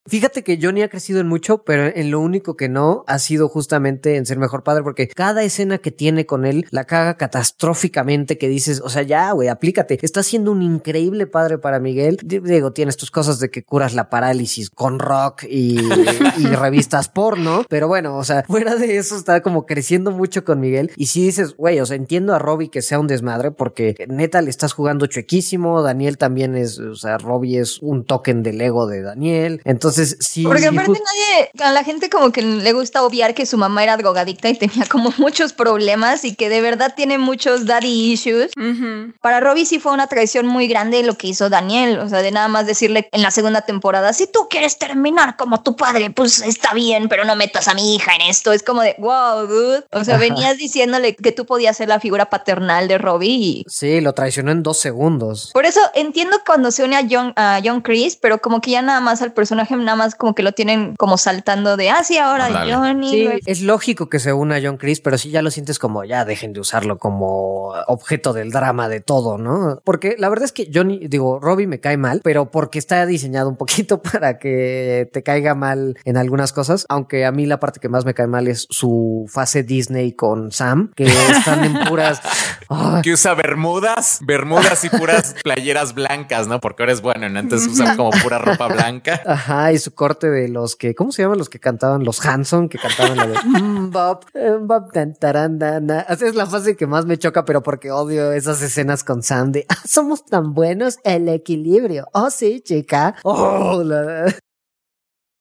Fíjate que Johnny ha crecido en mucho, pero en lo único que no ha sido justamente en ser mejor padre, porque cada escena que tiene con él la caga catastróficamente que dices, o sea, ya, güey, aplícate. Está siendo un increíble padre para Miguel. Digo, tienes tus cosas de que curas la parálisis con rock y, y revistas porno, pero bueno, o sea, fuera de eso está como creciendo mucho con Miguel. Y si dices, güey, o sea, entiendo a Robbie que sea un desmadre porque neta le estás jugando chuequísimo. Daniel también es, o sea, Robbie es un token del ego de Daniel. Entonces, Entonces, sí. Porque aparte nadie, a la gente como que le gusta obviar que su mamá era drogadicta y tenía como muchos problemas y que de verdad tiene muchos daddy issues. Para Robbie sí fue una traición muy grande lo que hizo Daniel, o sea, de nada más decirle en la segunda temporada, si tú quieres terminar como tu padre, pues está bien, pero no metas a mi hija en esto. Es como de, wow, dude. O sea, venías diciéndole que tú podías ser la figura paternal de Robbie y... Sí, lo traicionó en dos segundos. Por eso entiendo cuando se une a John, a John Chris, pero como que ya nada más al personaje, nada más como que lo tienen como saltando de, ah, sí, ahora Johnny. Sí, es lógico que se una a John Chris, pero sí ya lo sientes como, ya dejen de usarlo como objeto del drama de todo, ¿no? Porque la verdad es que Johnny, digo, Robbie me cae mal, pero porque está diseñado un poquito para que te caiga mal en algunas cosas, aunque a mí la parte que más me cae mal es su fase Disney con Sam, que están en puras... Que usa bermudas, bermudas y puras playeras blancas, ¿no? Porque ahora es bueno, ¿no? Entonces usa como pura ropa blanca. Ajá, y su corte de los que, ¿cómo se llaman los que cantaban? Los Hanson, que cantaban la de mm, Bob, eh, Bob, tan, Esa es la fase que más me choca, pero porque odio esas escenas con Sandy. Ah, somos tan buenos, el equilibrio. Oh, sí, chica. Oh, la...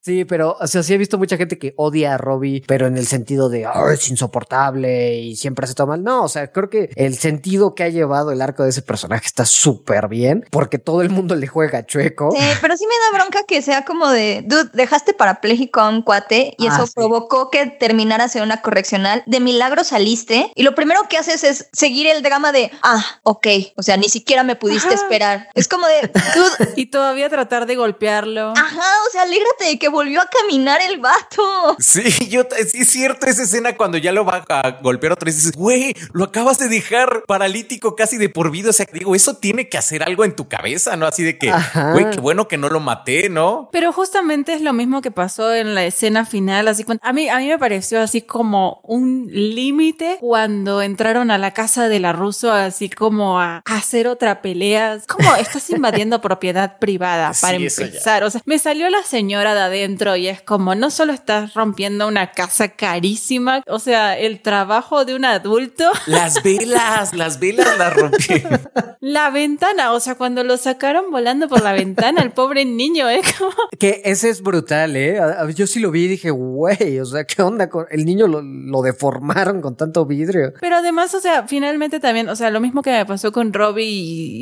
Sí, pero o sea, sí he visto mucha gente que odia a Robbie, pero en el sentido de es insoportable y siempre se toma mal. No, o sea, creo que el sentido que ha llevado el arco de ese personaje está súper bien porque todo el mundo le juega chueco. Sí, pero sí me da bronca que sea como de dude, dejaste parapléjico a un cuate y eso ah, provocó que terminara ser una correccional. De milagro saliste y lo primero que haces es seguir el drama de ah, ok, o sea, ni siquiera me pudiste esperar. Es como de dude. y todavía tratar de golpearlo. Ajá, o sea, alégrate de que volvió a caminar el vato. Sí, yo, sí es cierto esa escena cuando ya lo va a golpear otra vez. Dices, güey, lo acabas de dejar paralítico casi de por vida. O sea, digo, eso tiene que hacer algo en tu cabeza, ¿no? Así de que, güey, qué bueno que no lo maté, ¿no? Pero justamente es lo mismo que pasó en la escena final. Así cuando, a mí, a mí me pareció así como un límite cuando entraron a la casa de la ruso, así como a, hacer otra pelea. Como estás invadiendo propiedad privada para empezar. O sea, me salió la señora de dentro y es como no solo estás rompiendo una casa carísima, o sea, el trabajo de un adulto. Las velas, las velas las rompieron. La ventana, o sea, cuando lo sacaron volando por la ventana, el pobre niño, ¿eh? Que ese es brutal, ¿eh? Yo sí lo vi y dije, güey, o sea, ¿qué onda? con El niño lo, lo deformaron con tanto vidrio. Pero además, o sea, finalmente también, o sea, lo mismo que me pasó con Robbie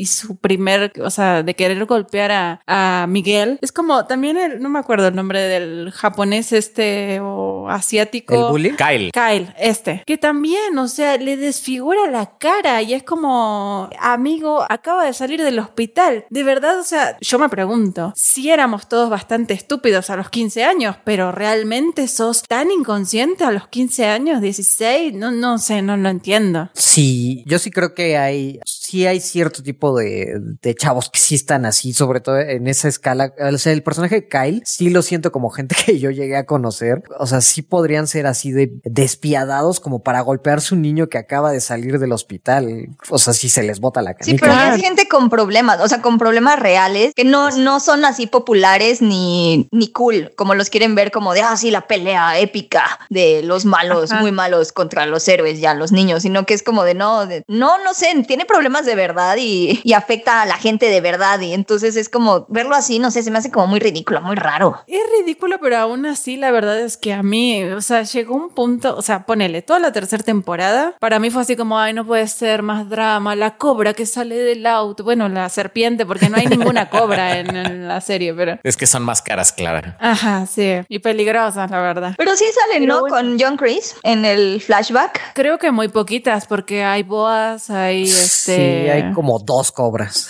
y, su primer, o sea, de querer golpear a, a Miguel, es como también, el, no me acuerdo el nombre del japonés este o asiático. ¿El bully? Kyle. Kyle, este. Que también, o sea, le desfigura la cara y es como, amigo, acaba de salir del hospital. De verdad, o sea, yo me pregunto, si éramos todos bastante estúpidos a los 15 años, pero realmente sos tan inconsciente a los 15 años, 16, no, no sé, no lo entiendo. Sí, yo sí creo que hay, sí hay cierto tipo de, de chavos que sí están así, sobre todo en esa escala. O sea, el personaje de Kyle sí lo siento como gente que yo llegué a conocer. O sea, sí podrían ser así de despiadados como para golpearse un niño que acaba de salir del hospital. O sea, si se les bota la canica. Sí, pero es gente con problemas, o sea, con problemas reales que no, no son así populares ni, ni cool, como los quieren ver como de, ah, sí, la pelea épica de los malos, muy malos contra los héroes ya, los niños, sino que es como de, no, de, no, no sé, tiene problemas de verdad y, y afecta a la gente de verdad. Y entonces es como verlo así, no sé, se me hace como muy ridículo, muy raro ridículo, pero aún así la verdad es que a mí, o sea, llegó un punto, o sea, ponele toda la tercera temporada, para mí fue así como, ay, no puede ser más drama, la cobra que sale del auto, bueno, la serpiente, porque no hay ninguna cobra en, la serie, pero... Es que son más caras, Clara. Ajá, sí, y peligrosas, la verdad. Pero sí salen, ¿no? Con John Chris en el flashback. Creo que muy poquitas, porque hay boas, hay este... Sí, hay como dos cobras.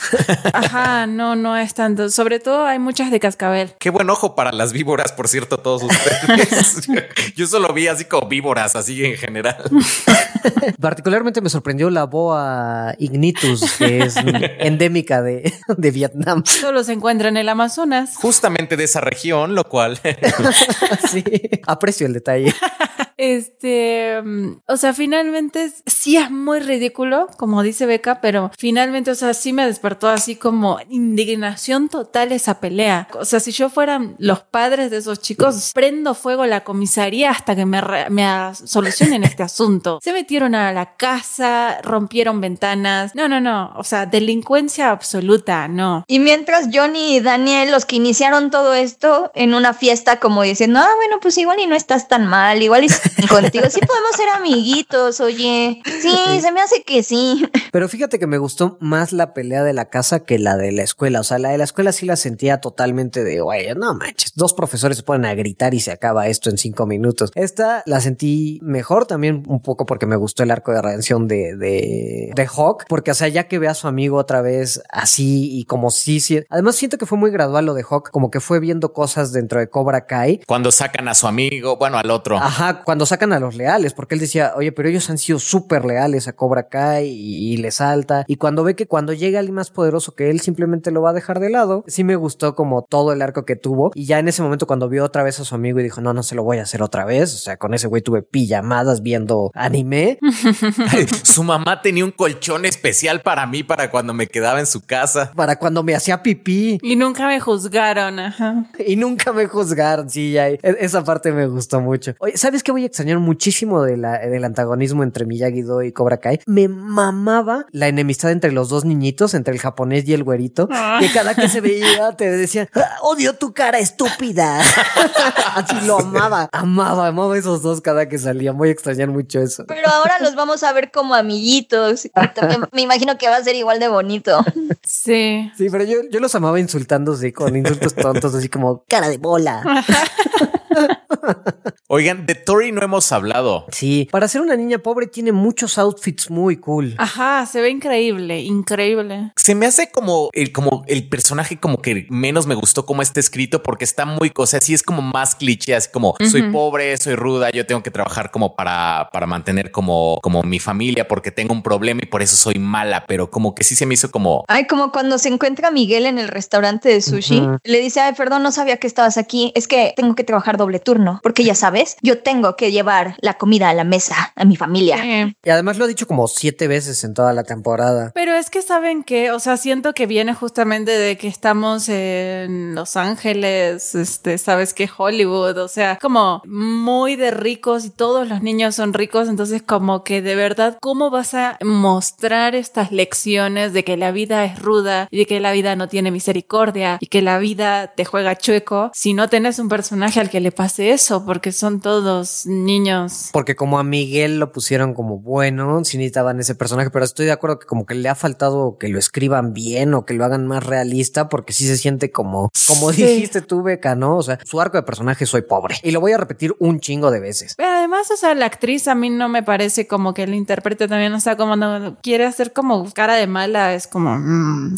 Ajá, no, no es tanto. Sobre todo hay muchas de cascabel. Qué buen ojo para las víboras, por cierto, todos ustedes. Yo solo vi así como víboras, así en general. Particularmente me sorprendió la boa ignitus, que es endémica de, de Vietnam. Solo se encuentra en el Amazonas. Justamente de esa región, lo cual... sí, aprecio el detalle. Este, mm, o sea, finalmente sí es muy ridículo, como dice Beca, pero finalmente, o sea, sí me despertó así como indignación total esa pelea. O sea, si yo fueran los padres de esos chicos, prendo fuego a la comisaría hasta que me, me solucionen este asunto. Se metieron a la casa, rompieron ventanas. No, no, no. O sea, delincuencia absoluta, no. Y mientras Johnny y Daniel, los que iniciaron todo esto en una fiesta, como diciendo, ah, bueno, pues igual y no estás tan mal, igual y contigo sí podemos ser amiguitos, oye. Sí, se me hace que sí. Pero fíjate que me gustó más la pelea de la casa que la de la escuela. O sea, la de la escuela sí la sentía totalmente de, güey, no manches, dos profesores se ponen a gritar y se acaba esto en cinco minutos. Esta la sentí mejor también un poco porque me gustó el arco de redención de, de, de Hawk, porque, o sea, ya que ve a su amigo otra vez así y como sí, sí. Además, siento que fue muy gradual lo de Hawk, como que fue viendo cosas dentro de Cobra Kai. Cuando sacan a su amigo, bueno, al otro. Ajá, cuando sacan a los leales, porque él decía, oye, pero ellos han sido súper leales a Cobra Kai y, le salta. Y cuando ve que cuando llega alguien más poderoso que él simplemente lo va a dejar de lado, sí me gustó como todo el arco que tuvo. Y ya en ese momento cuando vio otra vez a su amigo y dijo, no, no se lo voy a hacer otra vez. O sea, con ese güey tuve pijamadas viendo anime. su mamá tenía un colchón especial para mí para cuando me quedaba en su casa. Para cuando me hacía pipí. Y nunca me juzgaron, ajá. Y nunca me juzgaron, sí, ya. E, esa parte me gustó mucho. Oye, ¿sabes qué voy a extrañar muchísimo de la, del antagonismo entre Miyagi-Do y Cobra Kai? Me mamaba la enemistad entre los dos niñitos, entre el japonés y el güerito. Ah. Que cada que se veía te decían, ah, odio tu cara estúpida. Así lo amaba. Amaba, amaba esos dos cada que salían. Voy a extrañar mucho eso. Pero ahora los vamos a ver como amiguitos. me imagino que va a ser igual de bonito. Sí. Sí, pero yo, yo los amaba insultándose con insultos tontos, así como cara de bola. Oigan, de Tori no hemos hablado. Sí, para ser una niña pobre tiene muchos outfits muy cool. Ajá, se ve increíble, increíble. Se me hace como el, como el personaje como que menos me gustó cómo está escrito porque está muy, o sea, sí es como más cliché, así como soy pobre, soy ruda, yo tengo que trabajar como para, para mantener como, como mi familia porque tengo un problema y por eso soy mala, pero como que sí se me hizo como... Ay, como cuando se encuentra Miguel en el restaurante de sushi, le dice, ay, perdón, no sabía que estabas aquí, es que tengo que trabajar doble turno, porque ya sabes, yo tengo que llevar la comida a la mesa a mi familia. Y además lo ha dicho como siete veces en toda la temporada. Pero es que saben que, o sea, siento que viene justamente de que estamos en Los Ángeles, este, sabes que Hollywood, o sea, como muy de ricos y todos los niños son ricos, entonces como que de verdad, ¿cómo vas a mostrar estas lecciones de que la vida es ruda y de que la vida no tiene misericordia y que la vida te juega chueco si no tenés un personaje al que le hace eso, porque son todos niños. Porque como a Miguel lo pusieron como bueno, si necesitaban ese personaje, pero estoy de acuerdo que como que le ha faltado que lo escriban bien o que lo hagan más realista, porque sí se siente como, como dijiste tú, Beca, ¿no? O sea, su arco de personaje soy pobre. Y lo voy a repetir un chingo de veces. Pero además, o sea, la actriz a mí no me parece como que el intérprete también, o sea, como no quiere hacer como cara de mala, es como... Mm,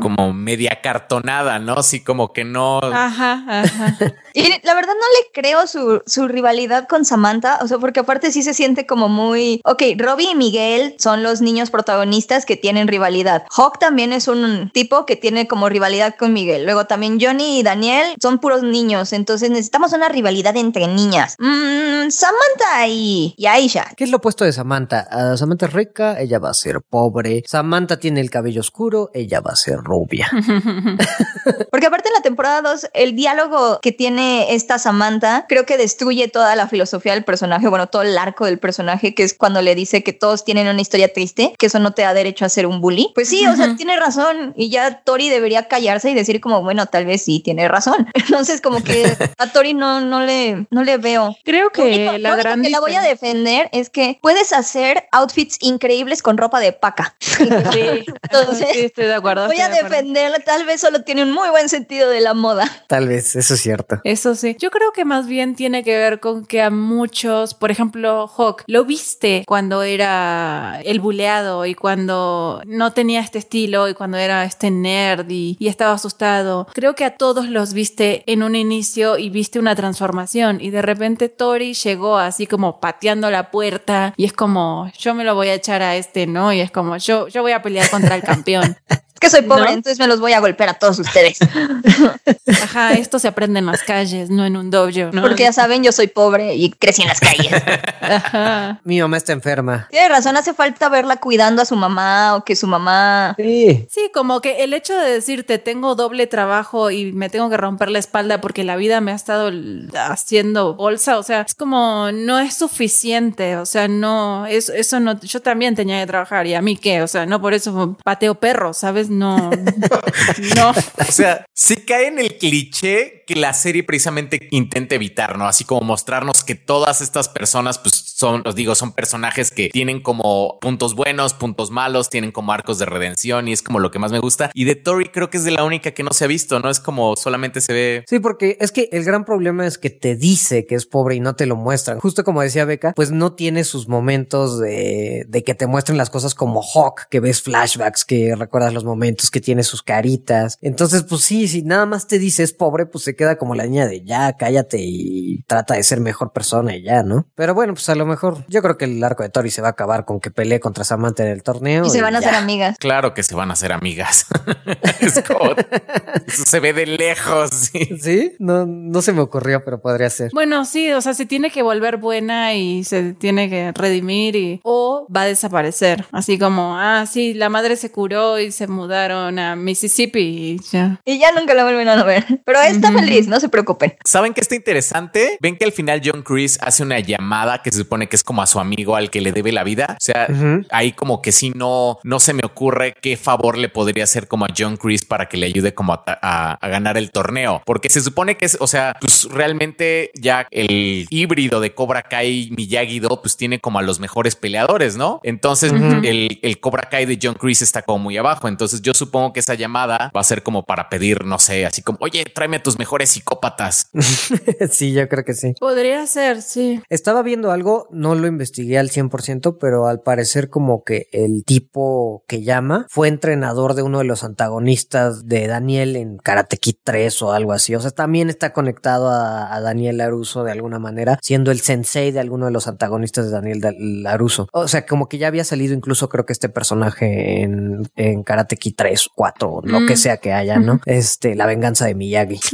como media cartonada, ¿no? Sí, como que no... Ajá, ajá. y la verdad le creo su, su, rivalidad con Samantha, o sea, porque aparte sí se siente como muy, ok, Robbie y Miguel son los niños protagonistas que tienen rivalidad. Hawk también es un tipo que tiene como rivalidad con Miguel. Luego también Johnny y Daniel son puros niños, entonces necesitamos una rivalidad entre niñas. Mm, Samantha y, y, Aisha. ¿Qué es lo opuesto de Samantha? Uh, Samantha es rica, ella va a ser pobre. Samantha tiene el cabello oscuro, ella va a ser rubia. porque aparte en la temporada 2, el diálogo que tiene esta Samantha creo que destruye toda la filosofía del personaje, bueno, todo el arco del personaje, que es cuando le dice que todos tienen una historia triste, que eso no te da derecho a ser un bully. Pues sí, o sea, tiene razón y ya Tori debería callarse y decir como, bueno, tal vez sí tiene razón. Entonces, como que a Tori no, no, le, no le veo. Creo que la gran que la voy a defender es que puedes hacer outfits increíbles con ropa de paca. Sí, Entonces, estoy de acuerdo. Voy a defenderla, tal vez solo tiene un muy buen sentido de la moda. Tal vez, eso es cierto. Eso sí. Yo creo que más bien tiene que ver con que a muchos, por ejemplo, Hawk, lo viste cuando era el buleado y cuando no tenía este estilo y cuando era este nerd y, estaba asustado. Creo que a todos los viste en un inicio y viste una transformación y de repente Tori llegó así como pateando la puerta y es como yo me lo voy a echar a este, ¿no? Y es como yo, yo voy a pelear contra el campeón. que soy pobre, entonces me los voy a golpear a todos ustedes. Ajá, esto se aprende en las calles, no en un dojo. ¿no? Porque ya saben, yo soy pobre y crecí en las calles. Ajá. Mi mamá está enferma. Tiene razón, hace falta verla cuidando a su mamá o que su mamá. Sí. Sí, como que el hecho de decirte tengo doble trabajo y me tengo que romper la espalda porque la vida me ha estado haciendo bolsa, o sea, es como no es suficiente, o sea, no, eso, eso no, yo también tenía que trabajar y a mí qué, o sea, no por eso pateo perro, ¿sabes? No, no. O sea, sí cae en el cliché que la serie precisamente intenta evitar, ¿no? Así como mostrarnos que todas estas personas, pues son, os digo, son personajes que tienen como puntos buenos, puntos malos, tienen como arcos de redención y es como lo que más me gusta. Y de Tori creo que es de la única que no se ha visto, ¿no? Es como solamente se ve. Sí, porque es que el gran problema es que te dice que es pobre y no te lo muestran. Justo como decía Beca, pues no tiene sus momentos de, de que te muestren las cosas como Hawk, que ves flashbacks, que recuerdas los momentos, que tiene sus caritas. Entonces, pues sí, si nada más te dice es pobre, pues se queda como la niña de ya, cállate y trata de ser mejor persona y ya, ¿no? Pero bueno, pues a lo mejor yo creo que el arco de Tori se va a acabar con que pelee contra Samantha en el torneo. Y se van a hacer amigas. Claro que se van a hacer amigas. eso se ve de lejos. ¿sí? ¿Sí? No, no se me ocurrió, pero podría ser. Bueno, sí, o sea, se tiene que volver buena y se tiene que redimir y o va a desaparecer. Así como, ah, sí, la madre se curó y se mudaron a Mississippi y ya. Y ya nunca la vuelven a ver. Pero está feliz, no se preocupen. ¿Saben qué está interesante? Ven que al final John Chris hace una llamada que se supone que es como a su amigo al que le debe la vida. O sea, ahí como que si no, no se me ocurre qué favor le podría hacer como a John Chris para que le ayude como a, a- a ganar el torneo. Porque se supone que es, o sea, pues realmente ya el híbrido de Cobra Kai Miyagi-Do pues tiene como a los mejores peleadores, ¿no? Entonces el, el Cobra Kai de John Chris está como muy abajo. Entonces yo supongo que esa llamada va a ser como para pedir, no sé, así como, oye, tráeme a tus mejores psicópatas. sí, yo creo que sí. Podría ser, sí. Estaba viendo algo, no lo investigué al 100%, pero al parecer como que el tipo que llama fue entrenador de uno de los antagonistas de Daniel en Karate Kid 3 o algo así. O sea, también está conectado a, a Daniel Laruso de alguna manera, siendo el sensei de alguno de los antagonistas de Daniel Da- Laruso. O sea, como que ya había salido incluso creo que este personaje en, en Karate Kid 3 o 4 o lo que sea que haya, ¿no? Este, la venganza de Miyagi.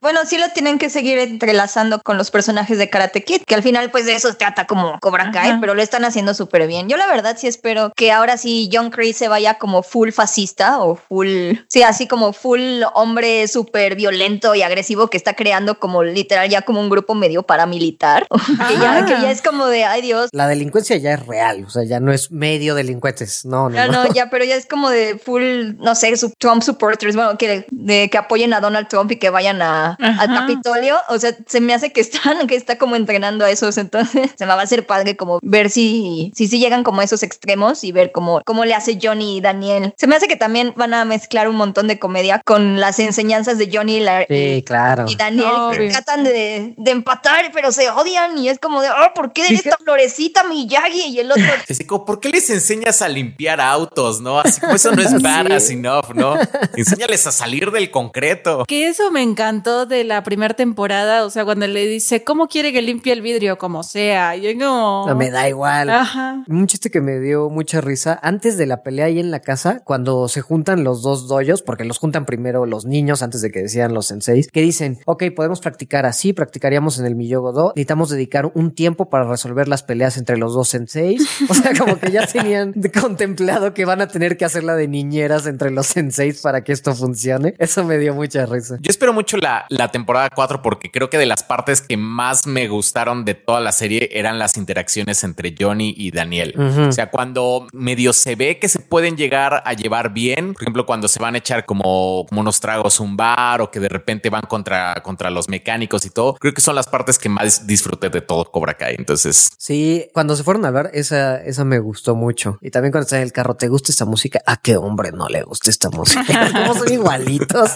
Bueno, sí lo tienen que seguir entrelazando con los personajes de Karate Kid, que al final pues de eso se trata como Cobra Kai, Ajá. pero lo están haciendo súper bien. Yo la verdad sí espero que ahora sí John Chris se vaya como full fascista o full, sí, así como full hombre súper violento y agresivo que está creando como literal ya como un grupo medio paramilitar, que, ya, Ah. que ya es como de, ay Dios, La delincuencia ya es real, o sea, ya no es medio delincuentes, no, no, No, no. no, ya, pero ya es como de full, no sé, su Trump supporters, bueno, que, de, que apoyen a Donald Trump y que vayan a, al. Capitolio. O sea, se me hace que están, que está como entrenando a esos. Entonces, se me va a hacer padre como ver si, si, si llegan como a esos extremos y ver cómo, cómo le hace Johnny y Daniel. Se me hace que también van a mezclar un montón de comedia con las enseñanzas de Johnny y, la- Sí, claro. y Daniel que tratan de, de empatar, pero se odian y es como de, oh, ¿por qué esta florecita Miyagi? Y el otro, Así como, ¿por qué les enseñas a limpiar autos, no? Así como eso no es badass enough, ¿no? Enséñales a salir del concreto. Que eso me encantó de la primera temporada, o sea, cuando le dice, ¿cómo quiere que limpie el vidrio? Como sea. Y yo como... No me da igual. Ajá. Un chiste que me dio mucha risa antes de la pelea ahí en la casa, cuando se juntan los dos doyos, porque los juntan primero los niños antes de que decían los senseis, que dicen, ok, podemos practicar así, practicaríamos en el Miyogo-Do, necesitamos dedicar un tiempo para resolver las peleas entre los dos senseis. O sea, como que ya tenían contemplado que van a tener que hacerla de niñeras entre los senseis para que esto funcione. Eso me dio mucha risa. Yo espero mucho la, la temporada 4 porque creo que de las partes que más me gustaron de toda la serie eran las interacciones entre Johnny y Daniel. Ujú. O sea, cuando medio se ve que se pueden llegar a llevar bien, por ejemplo, cuando se van a echar como, como unos tragos a un bar o que de repente van contra, contra los mecánicos y todo, creo que son las partes que más disfruté de todo Cobra Kai. Entonces, Sí, cuando se fueron a hablar, esa, esa me gustó mucho. Y también cuando está en el carro, ¿te gusta esta música? ¿A qué hombre no le gusta esta música? Como son igualitos.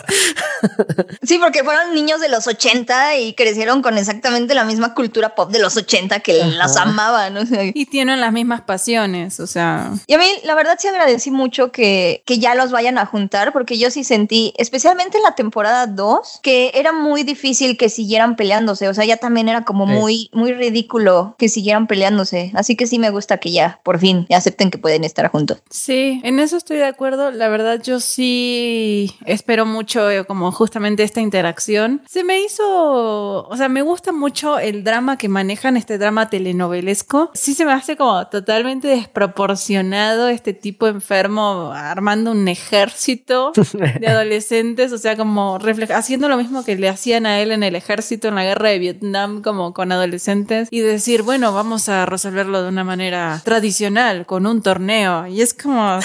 sí, porque fueron niños de los 80 y crecieron con exactamente la misma cultura pop de los 80 que las amaban. y tienen las mismas pasiones, o sea. Y a mí, la verdad, sí agradecí mucho que, que ya los vayan a juntar, porque yo sí sentí, especialmente en la temporada 2, que era muy difícil que siguieran peleándose. O sea, ya también era como muy, muy ridículo que siguieran peleándose. Así que sí me gusta que ya, por fin, acepten que pueden estar juntos. Sí, en eso estoy de acuerdo. La verdad, yo sí espero mucho eh, como justamente esta interacción. Se me hizo, o sea, me gusta mucho el drama que manejan, este drama telenovelesco. Sí se me hace como totalmente desproporcionado este tipo enfermo armando un ejército de adolescentes, o sea, como haciendo lo mismo que le hacían a él en el ejército en la guerra de Vietnam, como con adolescentes, y decir, bueno, vamos a resolverlo de una manera tradicional, con un torneo. Y es como,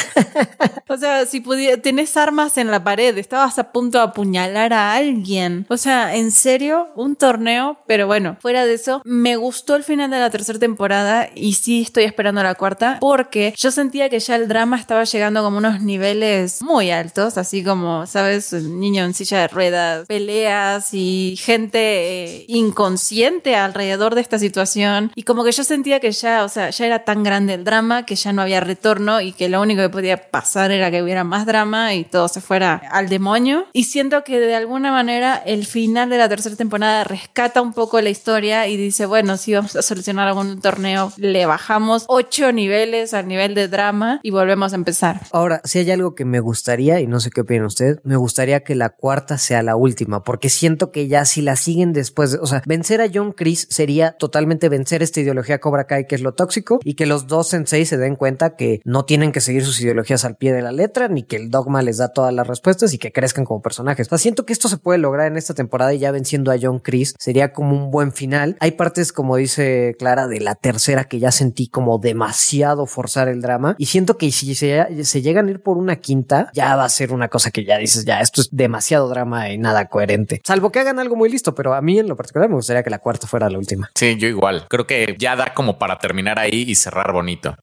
o sea, si pudieras, tenés armas en la pared, estabas a punto de apuñalar a alguien. O sea, en serio, un torneo, pero bueno, fuera de me gustó el final de la tercera temporada y sí estoy esperando la cuarta, porque yo sentía que ya el drama estaba llegando como unos niveles muy altos, así como, ¿sabes? Un niño en silla de ruedas, peleas y gente eh, inconsciente alrededor de esta situación. Y como que yo sentía que ya, o sea, ya era tan grande el drama que ya no había retorno y que lo único que podía pasar era que hubiera más drama y todo se fuera al demonio. Y siento que de alguna manera el final de la tercera temporada rescata un poco la historia y dice, bueno, si vamos a solucionar algún torneo, le bajamos ocho niveles al nivel de drama y volvemos a empezar. Ahora, si hay algo que me gustaría, y no sé qué opina usted, me gustaría que la cuarta sea la última, porque siento que ya si la siguen después, o sea, vencer a John Chris sería totalmente vencer esta ideología Cobra Kai que es lo tóxico y que los dos seis se den cuenta que no tienen que seguir sus ideologías al pie de la letra, ni que el dogma les da todas las respuestas y que crezcan como personajes. Siento que esto se puede lograr en esta temporada y ya venciendo a John Chris sería como un buen final. Hay partes, como dice Clara, de la tercera que ya sentí como demasiado forzar el drama y siento que si se, se llegan a ir por una quinta, ya va a ser una cosa que ya dices, ya esto es demasiado drama y nada coherente. Salvo que hagan algo muy listo, pero a mí en lo particular me gustaría que la cuarta fuera la última. Sí, yo igual. Creo que ya da como para terminar ahí y cerrar bonito.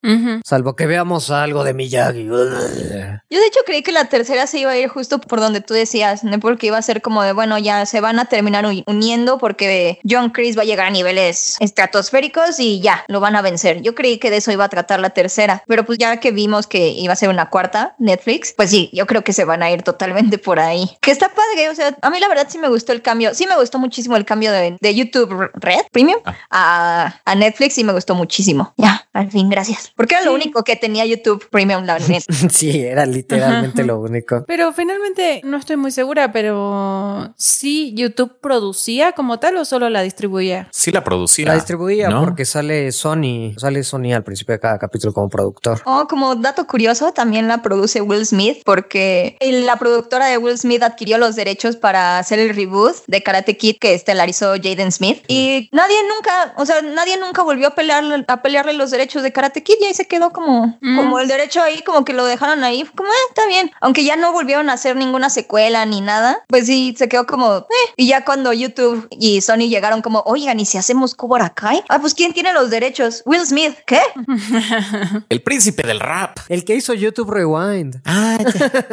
Salvo que veamos algo de Miyagi. Yo de hecho creí que la tercera se iba a ir justo por donde tú decías, ¿no? porque iba a ser como de, bueno, ya se van a terminar uniendo porque John Chris va a llegar a niveles estratosféricos y ya, lo van a vencer. Yo creí que de eso iba a tratar la tercera, pero pues ya que vimos que iba a ser una cuarta, Netflix, pues sí, yo creo que se van a ir totalmente por ahí. Que está padre, o sea, a mí la verdad sí me gustó el cambio, sí me gustó muchísimo el cambio de, de YouTube Red Premium ah. a, a Netflix y me gustó muchísimo. Ya, al fin, gracias. Porque era lo único que tenía YouTube Premium la Sí, era literalmente lo único. Pero finalmente no estoy muy segura, pero sí YouTube producía como tal o solo la distribuía. Sí la producía. La distribuía porque sale Sony, sale Sony al principio de cada capítulo como productor. Oh, como dato curioso, también la produce Will Smith porque la productora de Will Smith adquirió los derechos para hacer el reboot de Karate Kid que estelarizó Jaden Smith y nadie nunca, o sea, nadie nunca volvió a pelearle, a pelearle los derechos de Karate Kid y ahí se quedó como, mm. como el derecho ahí, como que lo dejaron ahí, como, eh, está bien. Aunque ya no volvieron a hacer ninguna secuela ni nada, pues sí, se quedó como, eh. Y ya cuando YouTube y Sony llegaron como, oigan, ¿y si hacemos Cobra Kai? Ah, pues ¿quién tiene los derechos? Will Smith, ¿qué? el príncipe del rap. El que hizo YouTube Rewind. Ah,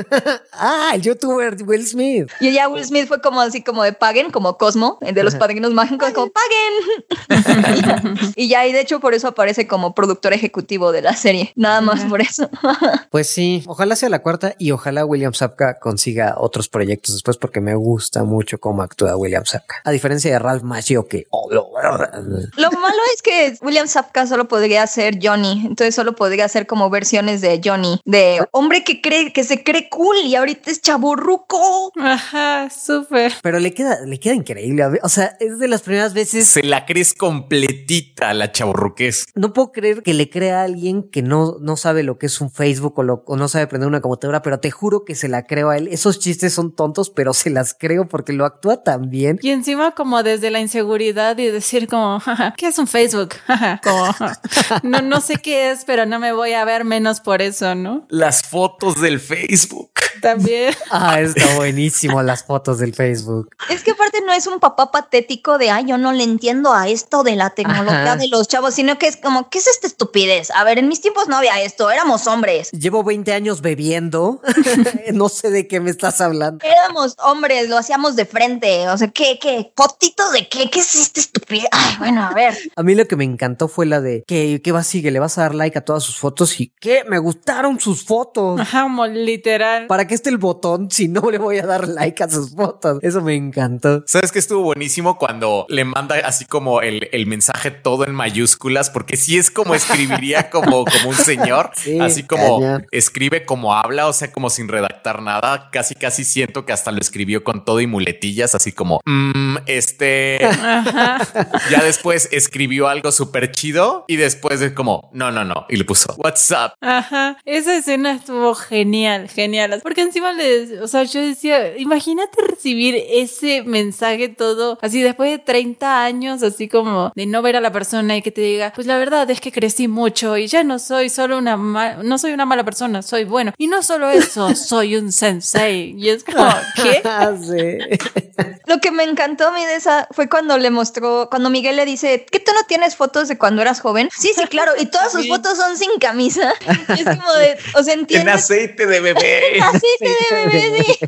ah, el youtuber Will Smith. Y ya Will Smith fue como así como de paguen, como Cosmo, de los padrinos mágicos, como paguen. y ya, y de hecho por eso aparece como productor ejecutivo de la serie. Nada más por eso. pues sí, ojalá sea la cuarta y ojalá William Sapka consiga otros proyectos después porque me gusta mucho cómo actúa William Sapka. A diferencia de Ralph Macchio que... Oh, lo... malo es que William Sapka solo podría ser Johnny, entonces solo podría ser como versiones de Johnny, de hombre que cree que se cree cool y ahorita es chaburruco. Ajá, súper. Pero le queda, le queda increíble. O sea, es de las primeras veces. Se la crees completita la chaburruquez. No puedo creer que le crea a alguien que no, no sabe lo que es un Facebook o, no sabe prender una computadora, pero te juro que se la creo a él. Esos chistes son tontos, pero se las creo porque lo actúa tan bien. Y encima como desde la inseguridad y decir como, ¿qué es un Facebook? como, no, no sé qué es, pero no me voy a ver menos por eso, ¿no? Las fotos del Facebook. También. Ah, está buenísimo las fotos del Facebook. Es que aparte no es un papá patético de, ay, yo no le entiendo a esto de la tecnología Ajá. de los chavos, sino que es como, ¿qué es esta estupidez? A ver, en mis tiempos no había esto, éramos hombres. Llevo 20 años bebiendo. no sé de qué me estás hablando. Éramos hombres, lo hacíamos de frente. O sea, ¿qué, qué? ¿Fotitos de qué? ¿Qué es esta estupidez? Ay, bueno, a ver. A mí lo que me encantó fue la de que, que va sigue, le vas a dar like a todas sus fotos y que me gustaron sus fotos. Ajá, como literal. ¿Para qué está el botón si no le voy a dar like a sus fotos? Eso me encantó. ¿Sabes que estuvo buenísimo cuando le manda así como el, el mensaje todo en mayúsculas? Porque sí es como escribiría como, como un señor, Sí, así como escribe como habla, o sea, como sin redactar nada. Casi, casi siento que hasta lo escribió con todo y muletillas, así como, "Mm, este, Ajá. ya después escribió algo súper chido y después es como, no, no, no, y le puso, what's up? Ajá, esa escena estuvo genial, genial. Porque encima le, o sea, yo decía, imagínate recibir ese mensaje todo así después de 30 años, así como de no ver a la persona y que te diga, pues la verdad es que crecí mucho y ya no soy solo una ma- no soy una mala persona, soy bueno. Y no solo eso, soy un sensei. Y es como, ¿qué? Ah, sí. Lo que me encantó a mí de esa fue cuando le mostró, cuando Miguel le dice, ¿que tú no tienes fotos de cuando eras joven? Sí, sí, claro. Y todas sus fotos son sin camisa. Y es como de, o sea, En entiendes. aceite de bebé. Aceite de bebé, sí.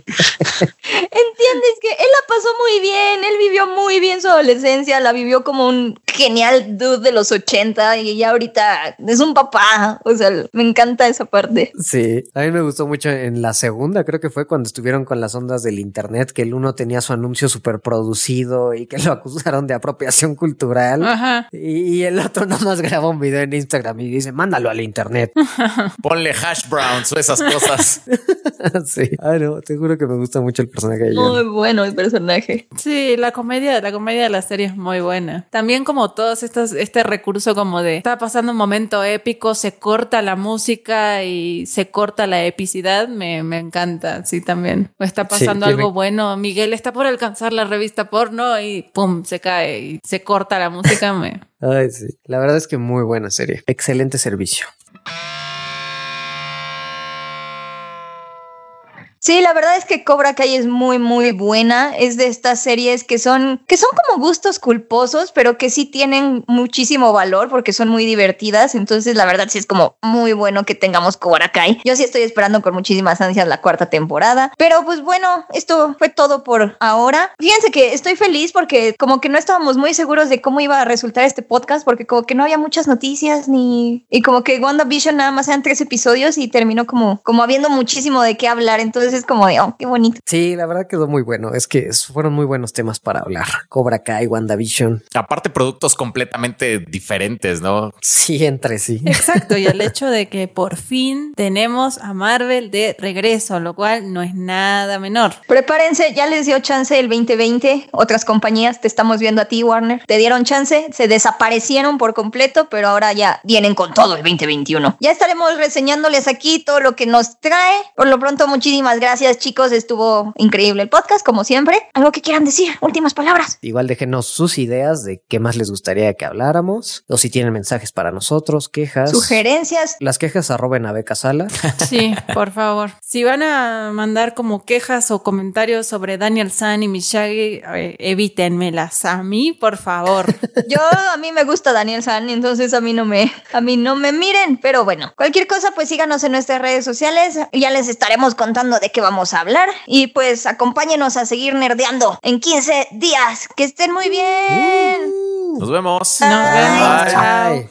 Entiendes que él la pasó muy bien, él vivió muy bien su adolescencia, la vivió como un genial dude de los 80 y ya ahorita es un papá. O sea, me encanta esa parte. Sí, a mí me gustó mucho en la segunda, creo que fue cuando estuvieron con las ondas del internet, que el uno tenía su anuncio súper producido y que lo acusaron de apropiación cultural. Ajá. Y, y el otro nada más graba un video en Instagram y dice, mándalo al internet. Ponle hash browns o esas cosas. sí. Ay, no, te juro que me gusta mucho el personaje de. Muy bueno el personaje. Sí, la comedia, la comedia de la serie es muy buena. También como todos estos, este recurso como de está pasando un momento épico, se corta la música y se corta la epicidad, me, me encanta, sí también. O está pasando algo bueno, Miguel está por alcanzar la revista porno y pum, se cae y se corta la música, me... Ay, sí. La verdad es que muy buena serie. Excelente servicio. Sí, la verdad es que Cobra Kai es muy, muy buena. Es de estas series que son, que son como gustos culposos, pero que sí tienen muchísimo valor porque son muy divertidas. Entonces, la verdad sí es como muy bueno que tengamos Cobra Kai. Yo sí estoy esperando con muchísimas ansias la cuarta temporada. Pero pues bueno, esto fue todo por ahora. Fíjense que estoy feliz porque como que no estábamos muy seguros de cómo iba a resultar este podcast porque como que no había muchas noticias ni... Y como que WandaVision nada más eran tres episodios y terminó como, como habiendo muchísimo de qué hablar. Entonces es como de, oh, qué bonito. Sí, la verdad quedó muy bueno. Es que fueron muy buenos temas para hablar. Cobra Kai, WandaVision. Aparte, productos completamente diferentes, ¿no? Sí, entre sí. Exacto, y el hecho de que por fin tenemos a Marvel de regreso, lo cual no es nada menor. Prepárense, ya les dio chance el 2020. Otras compañías te estamos viendo a ti, Warner. Te dieron chance, se desaparecieron por completo, pero ahora ya vienen con todo el 2021. Ya estaremos reseñándoles aquí todo lo que nos trae. Por lo pronto, muchísimas gracias, chicos. Estuvo increíble el podcast, como siempre. Algo que quieran decir, últimas palabras. Igual déjenos sus ideas de qué más les gustaría que habláramos. O si tienen mensajes para nosotros, quejas. Sugerencias. Las quejas arroben a Beca Sala. Sí, por favor. Si van a mandar como quejas o comentarios sobre Daniel San y Miyagi, eh, evítenmelas a mí, por favor. Yo a mí me gusta Daniel San, entonces a mí no me a mí no me miren, pero bueno, cualquier cosa pues síganos en nuestras redes sociales, ya les estaremos contando de qué vamos a hablar y pues acompáñenos a seguir nerdeando en 15 días. Que estén muy bien. Nos vemos. Nos vemos. Bye. Chao. Bye.